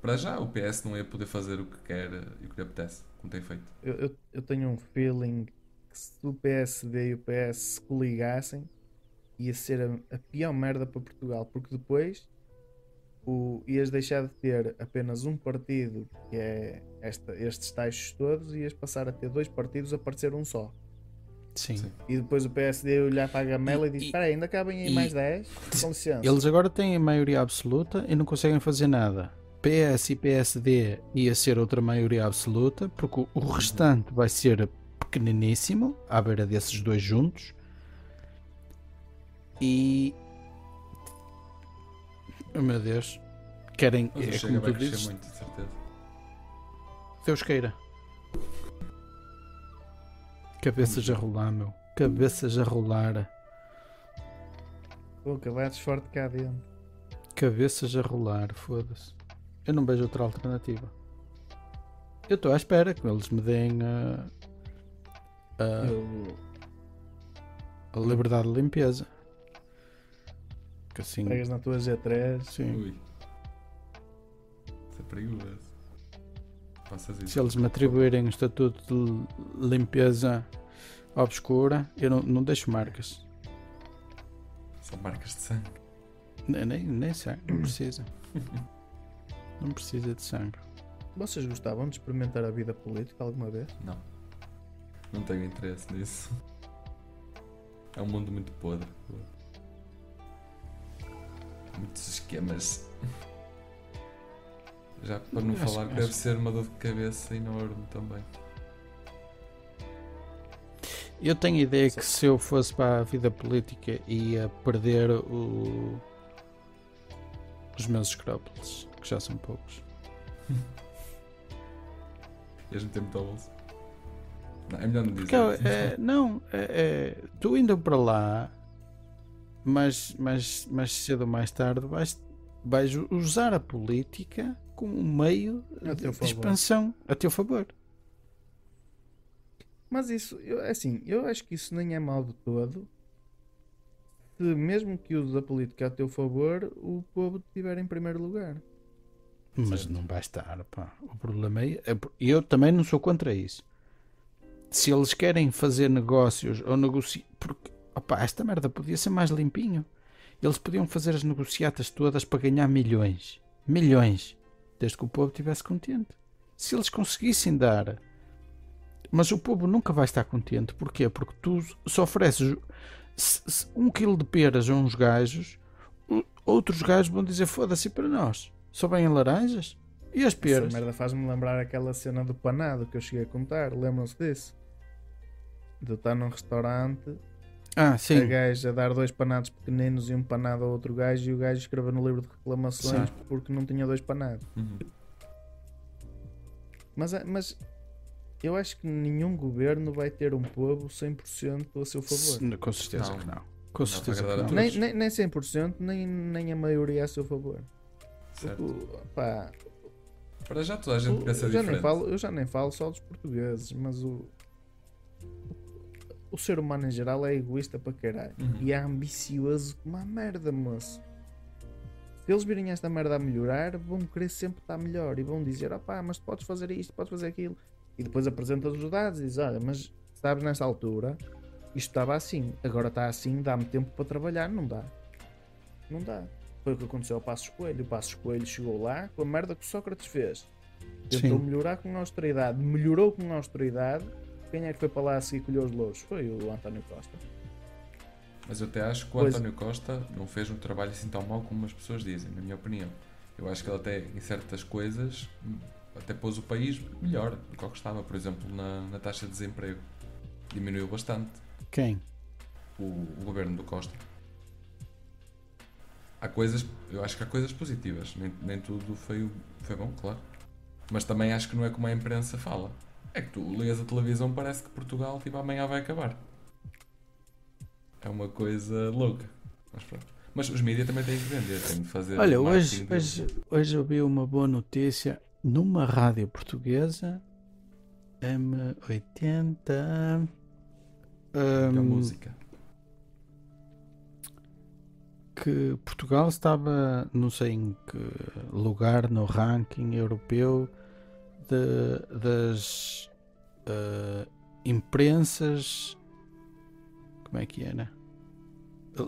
para já o PS não ia poder fazer o que quer e o que lhe apetece, como tem feito. Eu, eu, eu tenho um feeling que se o PSD e o PS se coligassem, ia ser a, a pior merda para Portugal. Porque depois o, ias deixar de ter apenas um partido, que é esta, estes taxos todos, e ias passar a ter dois partidos a parecer um só. Sim. Sim. E depois o PSD olhar para a gamela e, E- diz: Espera ainda cabem aí e- mais 10? Com licença. Eles agora têm a maioria absoluta e não conseguem fazer nada. PS e PSD ia ser outra maioria absoluta, porque o- o restante vai ser pequeniníssimo, à beira desses dois juntos. E. Oh meu Deus. Querem. Mas É como tu dizes. muito, de certeza. Deus queira. Cabeças a rolar, meu. Cabeças a rolar. Pô, cavados forte cá dentro. Cabeças a rolar, foda-se. Eu não vejo outra alternativa. Eu estou à espera que eles me deem a, a, a liberdade de limpeza. Que assim, Pegas na tua G3. sim. Ui. Isso é perigoso. Se eles me atribuírem o estatuto de limpeza obscura, eu não, não deixo marcas. São marcas de sangue. Nem, nem, nem sangue, não precisa. <laughs> Não precisa de sangue. Vocês gostavam de experimentar a vida política alguma vez? Não. Não tenho interesse nisso. É um mundo muito podre. Muitos esquemas. Já para não Acho- falar que acho- deve ser uma dor de cabeça enorme também. Eu tenho a ideia que se eu fosse para a vida política ia perder o- os meus escrópulos, que já são poucos. Ias meter muito ao bolso. Não, é melhor não dizer. Porque, é, não, é, é, tu indo para lá, mas, mas, mas cedo ou mais tarde vais, vais usar a política como um meio A de favor. expansão a teu favor. Mas isso, eu, assim, eu acho que isso nem é mal de todo. Se mesmo que uses a política a teu favor, o povo estiver em primeiro lugar. Mas Certo. não vai estar, pá. O problema é, é eu também não sou contra isso. Se eles querem fazer negócios ou negociar, porque opá, esta merda podia ser mais limpinho. Eles podiam fazer as negociatas todas para ganhar milhões, milhões, desde que o povo estivesse contente. Se eles conseguissem dar, mas o povo nunca vai estar contente. Porquê? Porque tu só ofereces um quilo de peras a uns gajos, outros gajos vão dizer foda-se para nós. Só vêm laranjas? E as Essa peras? merda faz-me lembrar aquela cena do panado que eu cheguei a contar. Lembram-se disso? De eu estar num restaurante, Ah, a sim. gaja a dar dois panados pequeninos e um panado a outro gajo e o gajo escreveu no livro de reclamações Sim. porque não tinha dois panados. Uhum. Mas, é- mas eu acho que nenhum governo vai ter um povo 100% a seu favor. Com certeza Não. que não. Com certeza que não. Nem, nem, nem 100%, nem, nem a maioria a seu favor. Certo. Pá, Para já toda a gente o- pensa eu, já nem diferente. falo, eu já nem falo só dos portugueses, mas o, o ser humano em geral é egoísta para caralho. Uhum. E é ambicioso como a merda, moço. Se eles virem esta merda a melhorar, vão querer sempre estar melhor e vão dizer: opá, mas podes fazer isto, podes fazer aquilo. E depois apresentas os dados e diz: olha, mas sabes, nesta altura isto estava assim, agora está assim, dá-me tempo para trabalhar. Não dá. Não dá. Foi o que aconteceu ao Passo Coelho. O Passo Coelho chegou lá com a merda que o Sócrates fez. Tentou Sim. melhorar com austeridade. Melhorou com austeridade. Quem é que foi para lá a seguir colher os louros? Foi o António Costa. Mas eu até acho que o Pois. António Costa não fez um trabalho assim tão mau como as pessoas dizem, na minha opinião. Eu acho que ele até em certas coisas até pôs o país melhor do que o que estava, por exemplo, na, na taxa de desemprego. Diminuiu bastante Quem? o, o governo do Costa. Há coisas, eu acho que há coisas positivas, nem, nem tudo foi, foi bom, claro. Mas também acho que não é como a imprensa fala. É que tu ligas a televisão, parece que Portugal tipo, amanhã vai acabar. É uma coisa louca. Mas pronto. Mas os mídias também têm que vender, têm de fazer. Olha, hoje, hoje, hoje eu vi uma boa notícia numa rádio portuguesa M80 Que é hum, música. que Portugal estava não sei em que lugar no ranking europeu de- das eh, imprensas como é que era?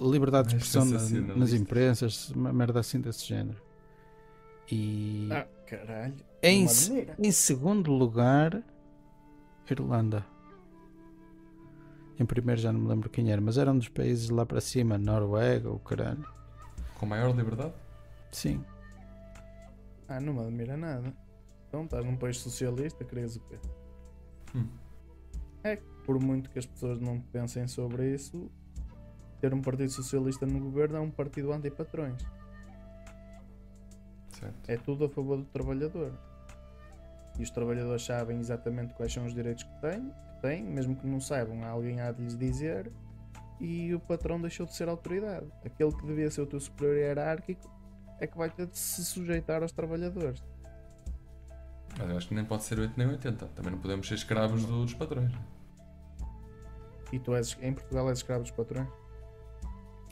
Liberdade de expressão na- nas imprensas, uma merda assim desse género. E Ah, caralho. em, em segundo lugar, Irlanda. Em primeiro já não me lembro quem era, mas era um dos países lá para cima, Noruega ou caralho. Com maior liberdade? Sim. Ah, não me admira nada. Então estás num país socialista, querias o quê? Hum. É que por muito que as pessoas não pensem sobre isso, ter um partido socialista no governo é um partido anti-patrões. É tudo a favor do trabalhador. E os trabalhadores sabem exatamente quais são os direitos que têm, que têm mesmo que não saibam, alguém há de lhes dizer. E o patrão deixou de ser autoridade. Aquele que devia ser o teu superior hierárquico é que vai ter de se sujeitar aos trabalhadores. Mas eu acho que nem pode ser 8 nem 80. Também não podemos ser escravos dos patrões. E tu és, em Portugal és escravo dos patrões?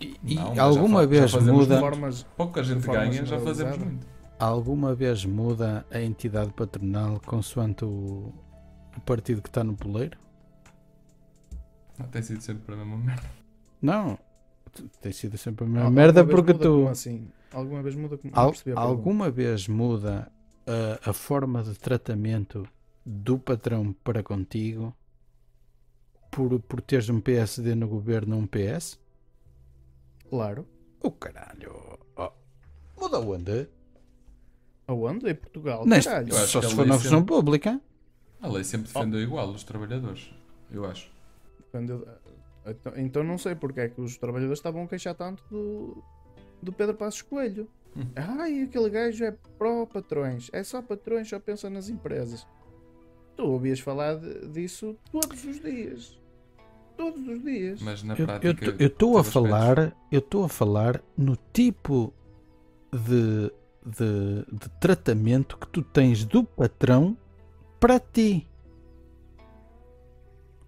E, e Não, já alguma já vez fazemos muda, formas, Pouca gente ganha, já fazemos muito. alguma vez muda a entidade patronal consoante o, o partido que está no poleiro? Não, tem sido sempre a mesma merda. Não. Tem sido sempre a mesma Al- merda porque tu como assim? Alguma vez muda como Al- alguma vez muda a, a forma de tratamento do patrão para contigo por, por teres um PSD no governo ou um PS? Claro. O caralho! Oh. Muda onde? Aonde? Em Portugal? Neste- Caralho. Eu acho só se a for lei na sempre- função pública. A lei sempre defendeu igual os trabalhadores. Eu acho. Quando eu- então, então não sei porque é que os trabalhadores estavam a queixar tanto do, do Pedro Passos Coelho. Ai, aquele gajo é pró-patrões. É só patrões, só pensa nas empresas. Tu ouvias falar de- disso todos os dias. Todos os dias. Mas na Eu prática. eu estou a falar, eu estou a falar no tipo de, de, de tratamento que tu tens do patrão para ti.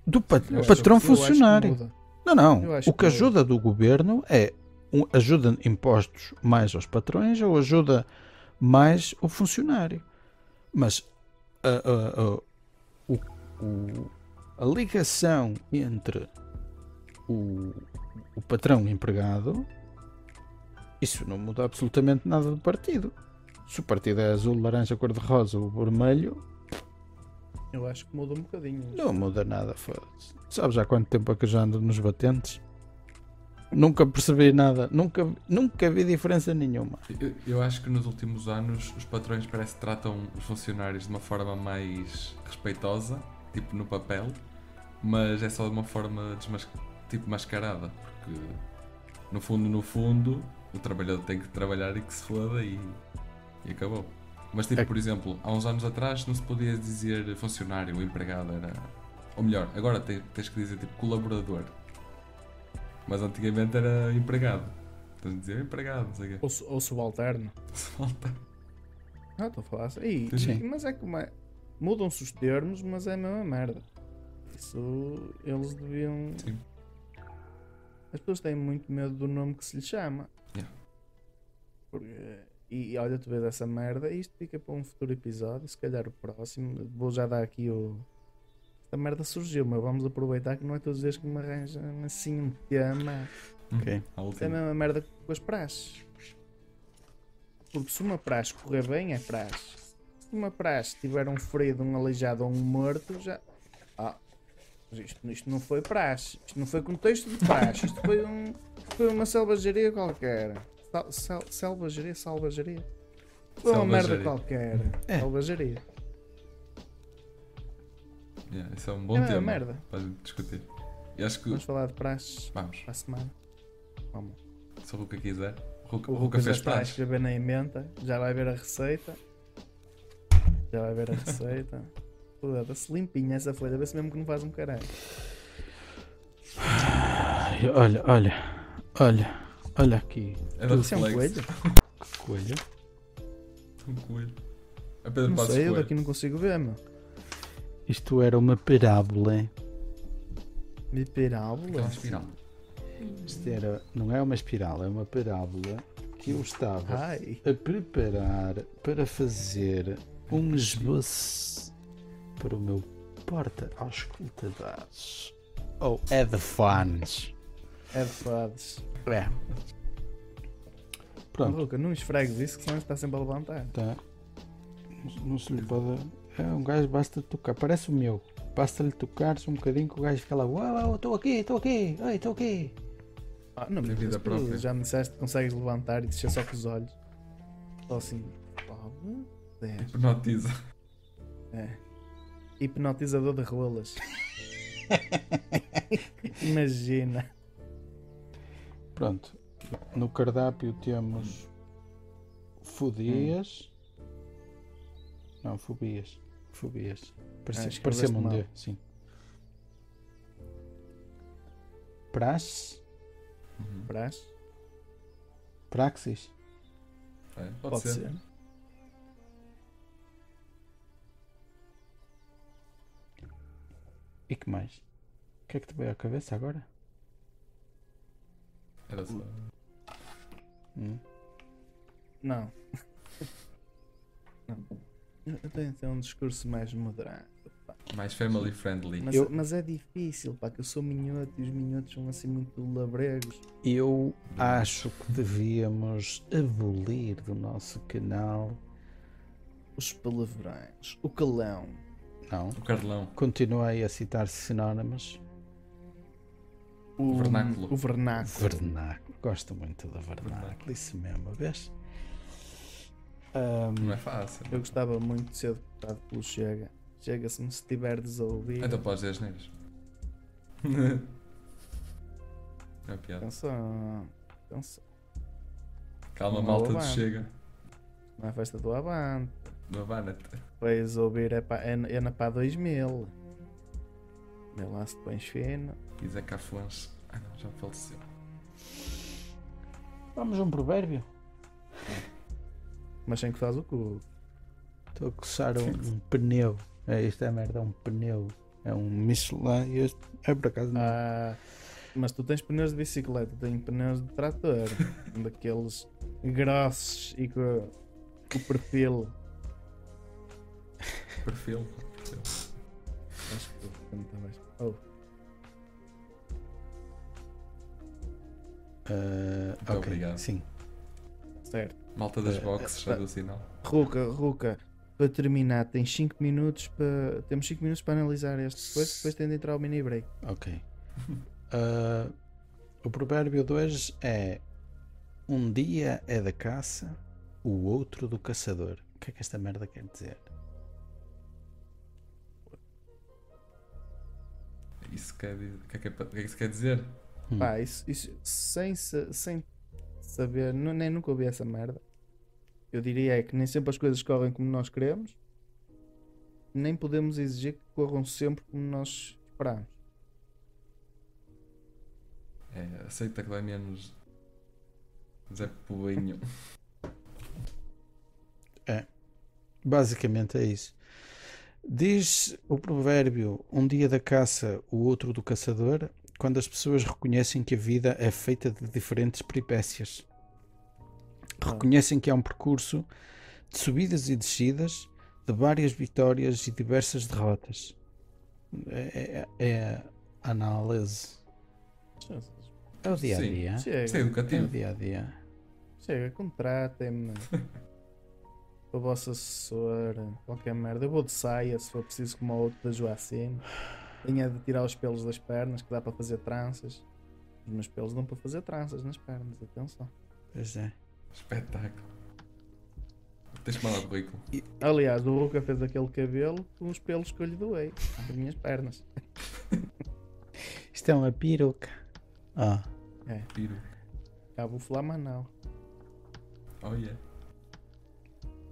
Do pa- Eu acho- patrão funcionário. Não, não. O que ajuda do governo é um- ajuda impostos mais aos patrões ou ajuda mais o funcionário. Mas a, a- a- a ligação entre o, o patrão e o empregado isso não muda absolutamente nada do partido. Se o partido é azul, laranja, cor-de-rosa ou vermelho, Eu acho que muda um bocadinho. não muda nada, foda-se. Sabes há quanto tempo é que eu já ando nos batentes? Nunca percebi nada, nunca, nunca vi diferença nenhuma. Eu, eu acho que nos últimos anos os patrões parece que tratam os funcionários de uma forma mais respeitosa, tipo no papel, mas é só de uma forma tipo mascarada, porque no fundo, no fundo, o trabalhador tem que trabalhar e que se foda e, e acabou. Mas tipo, É- por exemplo, há uns anos atrás não se podia dizer funcionário ou empregado, era. Ou melhor, agora te- tens que dizer tipo colaborador. Mas antigamente era empregado. De dizer empregado, não sei o quê. Ou, ou subalterno. <laughs> Falta. Não, estou a falar assim. Ih, Sim. Mas é como é. Mudam-se os termos, mas é a mesma merda. Isso eles deviam. Sim. As pessoas têm muito medo do nome que se lhe chama. Yeah. Porque- e, e olha, tu vês essa merda, isto fica para um futuro episódio, se calhar o próximo. Vou já dar aqui o. Esta merda surgiu, mas vamos aproveitar que não é todos os dias que me arranjam assim um tema. Ok. A É a mesma merda que com as praxes. Porque se uma praxe correr bem, é praxe. Se uma praxe tiver um ferido, um aleijado ou um morto, já. Ah, mas isto, isto não foi praxe. Isto não foi contexto de praxe. Isto foi, um, foi uma selvageria qualquer. Sal, sal, selvageria, salvageria. Foi uma merda qualquer. É. Selvageria. Yeah, isso é um bom É uma tema merda. para discutir. E acho que. Vamos falar de praxes Vamos, para a semana. Vamos. se o Ruka quiser. O Ruka, O Ruka já fez está a pratos. escrever na emenda, já vai ver a receita. Já vai ver a receita. <laughs> Foda-se, limpinha essa folha, vê se mesmo que não faz um caralho. Ai, Olha, olha, olha, olha aqui. É da Isso é um coelho? Que coelho. Um coelho. É Pedro Não Passos sei, eu Coelho. daqui não consigo ver, meu. Isto era uma parábola. Miperábula? Aquela espiral. Isto era, não é uma espiral, é uma parábola que eu estava Ai, a preparar para fazer um esboço para o meu porta auscultadores ou headphones. é de fados. É. Pronto, Luca, não esfregues isso que senão está sempre a levantar. tá. Não- Não se lhe pode. É um gajo basta tocar, parece o meu. Basta-lhe tocar-se um bocadinho que o gajo fica lá, uau, estou aqui, estou aqui, ei, estou aqui. Ah, não, mas vida tu própria. já me disseste que consegues levantar e descer só com os olhos. Só assim. dez. Hipnotiza. É. Hipnotizador de rolas. <laughs> Imagina. Pronto, no cardápio temos fodias. Não, fobias. Fobias. Parecia, escreveste parecia-me um mal. D, sim. Praxe, Uhum. Brás? praxis, É, pode, Pode ser. ser. e que mais? O que é que te veio à cabeça agora? Era só. Hum? Não. <laughs> Não. Eu tenho ter um discurso mais moderado. pá. Mais family friendly. Mas, Eu- mas é difícil, pá, que eu sou minhoto e os minhotos são assim muito labregos. Eu acho que devíamos abolir do nosso canal. Os palavrões, o calão. Não. O Carlão. Continuei a citar sinónimos. O Vernáculo. O vernáculo. Vernáculo. Gosto muito da vernáculo. Vernáculo. Isso mesmo, vês? Ahm, Não é fácil. Eu gostava muito de ser deputado pelo Chega. Chega-se-me se estiveres a ouvir. Então podes dizer as neiras. <laughs> É piada. Atenção. Atenção. Calma, malta avante. de chega. Não é festa do Avante. Do Avanet. Vais ouvir é, pá, é, é na pá 2000. Vê lá se te pões fino. E Zé Cafuãs. Ah não, já faleceu. Vamos a um provérbio. Mas sem que faz o cu. Estou a coçar um, um pneu. É, isto é merda, é um pneu. É um Michelin. e Este é por acaso não. Ah, mas tu tens pneus de bicicleta, tens pneus de trator. <laughs> daqueles grossos e com com o perfil. Perfil. Acho que não está mais. Oh, ok, obrigado. Sim. certo. Malta das Eh, boxes, já deu sinal. Ruca, Ruca, para terminar, tens 5 minutos para. Temos 5 minutos para analisar este depois, depois tem de entrar o mini break. Ok. <laughs> Ah, o provérbio de hoje é: Um dia é da caça, o outro do caçador. O que é que esta merda quer dizer? Isso quer dizer. O que é que, é o que é que isso quer dizer? Hum. Pá, isso, isso sem, sem saber, nem nunca ouvi essa merda. Eu diria é que nem sempre as coisas correm como nós queremos, nem podemos exigir que corram sempre como nós esperamos. É, aceita que dá menos. Zé Poinho. Basicamente é isso. Diz o provérbio: Um dia da caça, o outro do caçador, quando as pessoas reconhecem que a vida é feita de diferentes peripécias. Reconhecem que há um percurso de subidas e descidas, de várias vitórias e diversas derrotas. É, é- é a análise. É o dia a dia. Isto é Chega, É o educativo. dia a dia. chega, contratem-me. <laughs> o vosso assessor, qualquer merda. Eu vou de saia se for preciso, como o outro da Joacine. Tenha de tirar os pelos das pernas, que dá para fazer tranças. Os meus pelos dão para fazer tranças nas pernas, atenção. Pois é. Espetáculo. Tens que mandar currículo. Aliás, o Ruka fez aquele cabelo com os pelos que eu lhe doei. As minhas pernas. <laughs> Isto é uma peruca. Ah, Tiro. Cabo Flamanal. Oh yeah.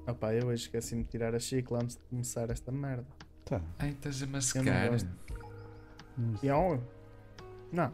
Opá, eu hoje esqueci-me de tirar a chicla antes de começar esta merda. tá. Ai, estás a Eu mascar. não gosto. E ó, Não,